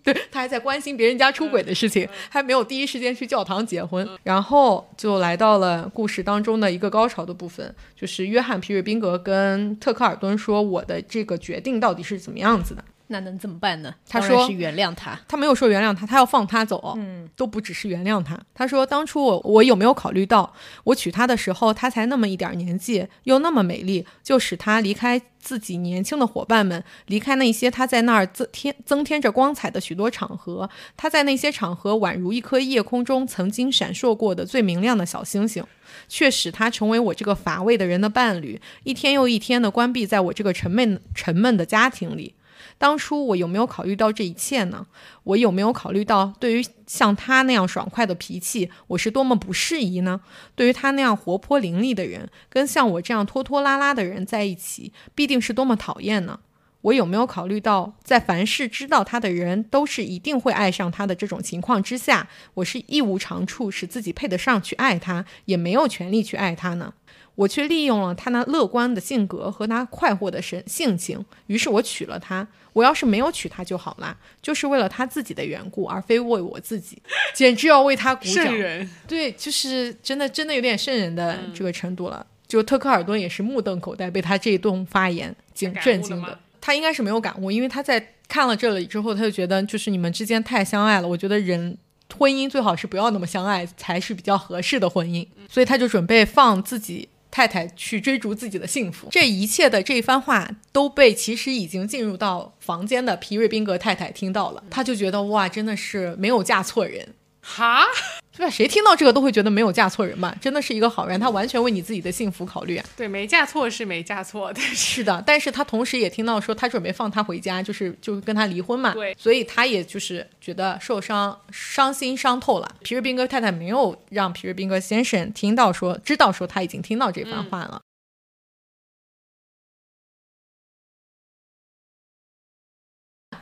对 他还在关心别人家出轨的事情，还没有第一时间去教堂结婚。然后就来到了故事当中的一个高潮的部分，就是约翰皮瑞宾格跟特克尔顿说：“我的这个决定到底是怎么样子的？”
那能怎么办呢？
他说
是原谅他，
他没有说原谅他，他要放他走。
嗯，
都不只是原谅他。他说当初我我有没有考虑到，我娶她的时候，她才那么一点年纪，又那么美丽，就使她离开自己年轻的伙伴们，离开那些她在那儿增添增添着光彩的许多场合。她在那些场合宛如一颗夜空中曾经闪烁过的最明亮的小星星，却使她成为我这个乏味的人的伴侣，一天又一天的关闭在我这个沉闷沉闷的家庭里。当初我有没有考虑到这一切呢？我有没有考虑到，对于像他那样爽快的脾气，我是多么不适宜呢？对于他那样活泼伶俐的人，跟像我这样拖拖拉拉的人在一起，必定是多么讨厌呢？我有没有考虑到，在凡是知道他的人都是一定会爱上他的这种情况之下，我是一无长处使自己配得上去爱他，也没有权利去爱他呢？我却利用了他那乐观的性格和他快活的神性情，于是我娶了他。我要是没有娶她就好了，就是为了他自己的缘故，而非为我自己，简直要为他鼓掌。对，就是真的，真的有点圣人的这个程度了。就特克尔顿也是目瞪口呆，被他这一顿发言惊震惊的。他应该是没有感悟，因为他在看了这里之后，他就觉得就是你们之间太相爱了。我觉得人婚姻最好是不要那么相爱才是比较合适的婚姻，所以他就准备放自己。太太去追逐自己的幸福，这一切的这一番话都被其实已经进入到房间的皮瑞宾格太太听到了，他就觉得哇，真的是没有嫁错人，
哈，
对吧？谁听到这个都会觉得没有嫁错人嘛，真的是一个好人，他完全为你自己的幸福考虑啊。
对，没嫁错是没嫁错，但是
是的，但是他同时也听到说他准备放他回家，就是就是跟他离婚嘛。
对
所以他也就是觉得受伤、伤心、伤透了。皮尔宾格太太没有让皮尔宾格先生听到说，知道说他已经听到这番话了。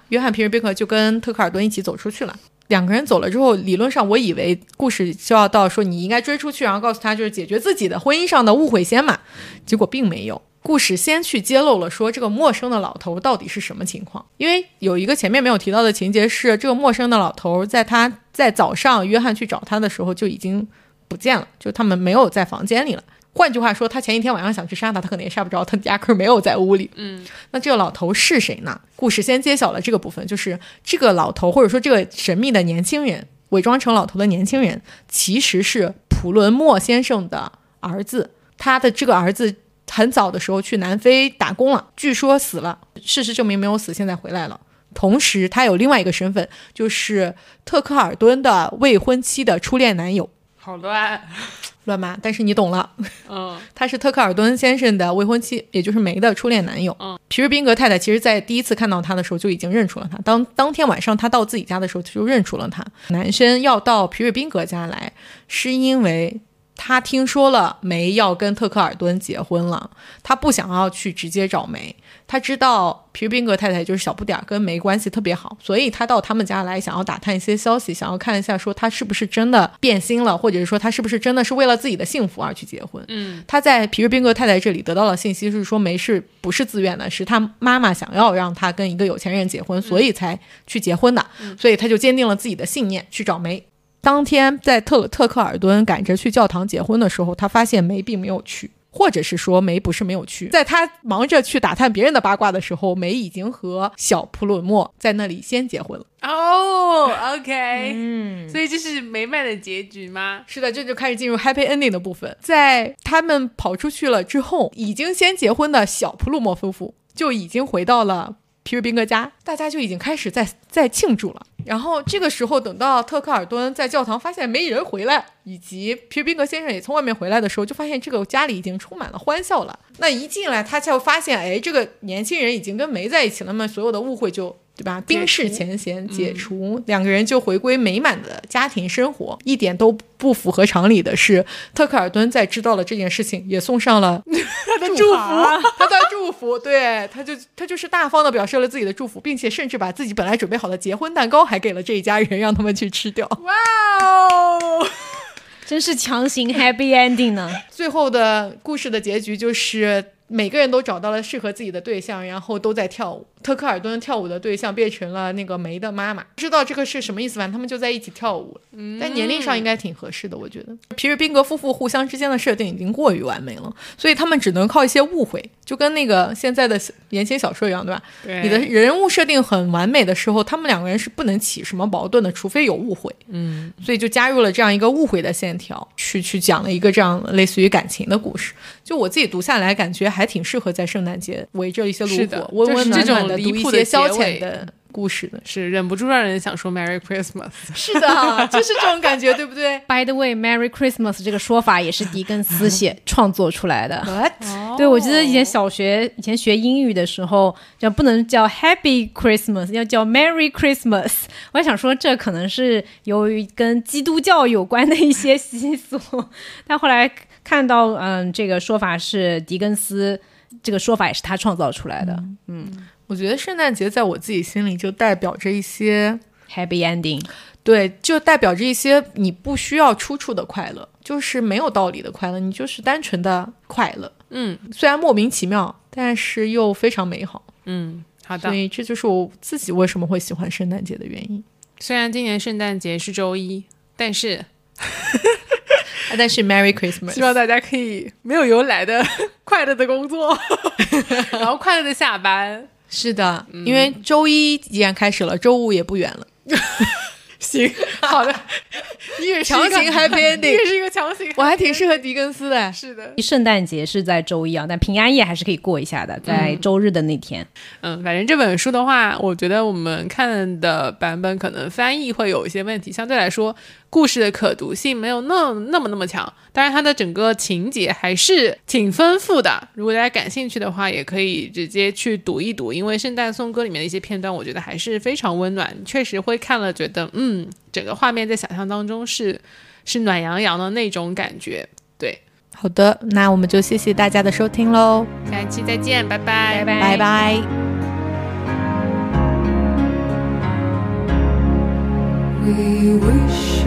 约翰·皮尔宾克就跟特克尔顿一起走出去了。两个人走了之后，理论上我以为故事就要到说你应该追出去，然后告诉他就是解决自己的婚姻上的误会先嘛。结果并没有。故事先去揭露了说这个陌生的老头到底是什么情况，因为有一个前面没有提到的情节是，这个陌生的老头在他在早上约翰去找他的时候就已经不见了，就他们没有在房间里了。换句话说，他前一天晚上想去杀他，他可能也杀不着，他压根儿没有在屋里。
嗯，
那这个老头是谁呢？故事先揭晓了这个部分，就是这个老头或者说这个神秘的年轻人，伪装成老头的年轻人，其实是普伦莫先生的儿子。他的这个儿子很早的时候去南非打工了，据说死了，事实证明没有死，现在回来了。同时，他有另外一个身份，就是特克尔顿的未婚妻的初恋男友。
好乱。
乱码，但是你懂了。
嗯
他是特克尔顿先生的未婚妻，也就是梅的初恋男友。
嗯，
皮尔宾格太太其实在第一次看到他的时候就已经认出了他。当当天晚上他到自己家的时候就认出了他。男生要到皮尔宾格家来，是因为他听说了梅要跟特克尔顿结婚了，他不想要去直接找梅。他知道皮尔宾格太太就是小不点儿，跟梅关系特别好，所以他到他们家来，想要打探一些消息，想要看一下说他是不是真的变心了，或者是说他是不是真的是为了自己的幸福而去结婚。
嗯
他在皮尔宾格太太这里得到了信息，是说梅是不是自愿的，是他妈妈想要让他跟一个有钱人结婚，所以才去结婚的，所以他就坚定了自己的信念去找梅。当天在特特克尔顿赶着去教堂结婚的时候，他发现梅并没有去。或者是说梅不是没有去，在他忙着去打探别人的八卦的时候，梅已经和小普鲁莫在那里先结婚了。
哦，OK，
嗯，
所以这是梅曼的结局吗？
是的，这就开始进入 happy ending 的部分。在他们跑出去了之后，已经先结婚的小普鲁莫夫妇就已经回到了皮尔宾格家，大家就已经开始在在庆祝了。然后这个时候，等到特克尔顿在教堂发现没人回来，以及皮尔宾格先生也从外面回来的时候，就发现这个家里已经充满了欢笑了。那一进来，他就发现，哎，这个年轻人已经跟梅在一起了嘛，所有的误会就。对吧？冰释前嫌，解除，两个人就回归美满的家庭生活。一点都不符合常理的是，特克尔顿在知道了这件事情，也送上了 他的祝福，他的祝福。对，他就他就是大方的表示了自己的祝福，并且甚至把自己本来准备好的结婚蛋糕还给了这一家人，让他们去吃掉。
哇哦！
真是强行 happy ending 呢。
最后的故事的结局就是每个人都找到了适合自己的对象，然后都在跳舞。特克尔顿跳舞的对象变成了那个梅的妈妈，不知道这个是什么意思，反正他们就在一起跳舞了。但年龄上应该挺合适的，我觉得。皮尔宾格夫妇互相之间的设定已经过于完美了，所以他们只能靠一些误会，就跟那个现在的言情小说一样，对吧？
对
你的人物设定很完美的时候，他们两个人是不能起什么矛盾的，除非有误会。
嗯，
所以就加入了这样一个误会的线条，去去讲了一个这样类似于感情的故事。就我自己读下来，感觉还挺适合在圣诞节围着一些炉火，温温暖暖
离
读一
谱的
消遣的故事的。
是忍不住让人想说 Merry Christmas。
是的，就是这种感觉，对不对
By the way, Merry Christmas 这个说法也是狄更斯写创作出来的。
？What？
对，我记得以前小学以前学英语的时候，叫不能叫 Happy Christmas，要叫 Merry Christmas。我还想说，这可能是由于跟基督教有关的一些习俗。但后来看到，嗯，这个说法是狄更斯，这个说法也是他创造出来的。
我觉得圣诞节在我自己心里就代表着一些
，Happy ending，
对，就代表着一些你不需要出处的快乐，就是没有道理的快乐，你就是单纯的快乐。
嗯
虽然莫名其妙，但是又非常美好。
嗯，好的
所。以这就是我自己为什么会喜欢圣诞节的原因。
虽然今年圣诞节是周一，但是
啊但是 Merry Christmas，
希望大家可以没有由来的 快乐的工作，然后快乐的下班。
是的，因为周一既然开始了，周五也不远了。
行，好的，你也是
强
一个
行 happy
你
ending
也是一个强行
我还挺适合狄更斯的。
是的，
圣诞节是在周一啊，但平安夜还是可以过一下的，在周日的那天。
嗯，反正这本书的话，我觉得我们看的版本可能翻译会有一些问题，相对来说，故事的可读性没有那那么那么强。当然，它的整个情节还是挺丰富的。如果大家感兴趣的话，也可以直接去读一读，因为《圣诞颂歌》里面的一些片段，我觉得还是非常温暖，确实会看了觉得，嗯，整个画面在想象当中是是暖洋洋的那种感觉。对，
好的，那我们就谢谢大家的收听喽，
下一期再见，拜拜，
拜
拜拜。
We wish you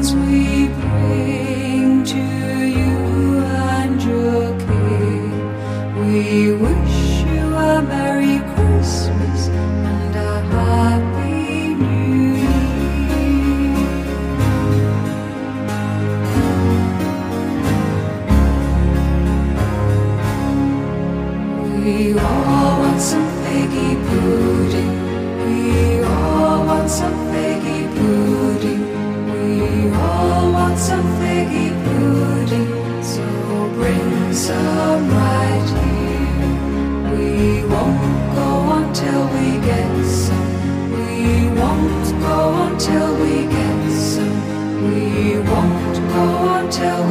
We bring to you and drink me. We wish you a Merry Christmas and a Happy New We all want some figgy pudding. We all want some until we get some. We won't go until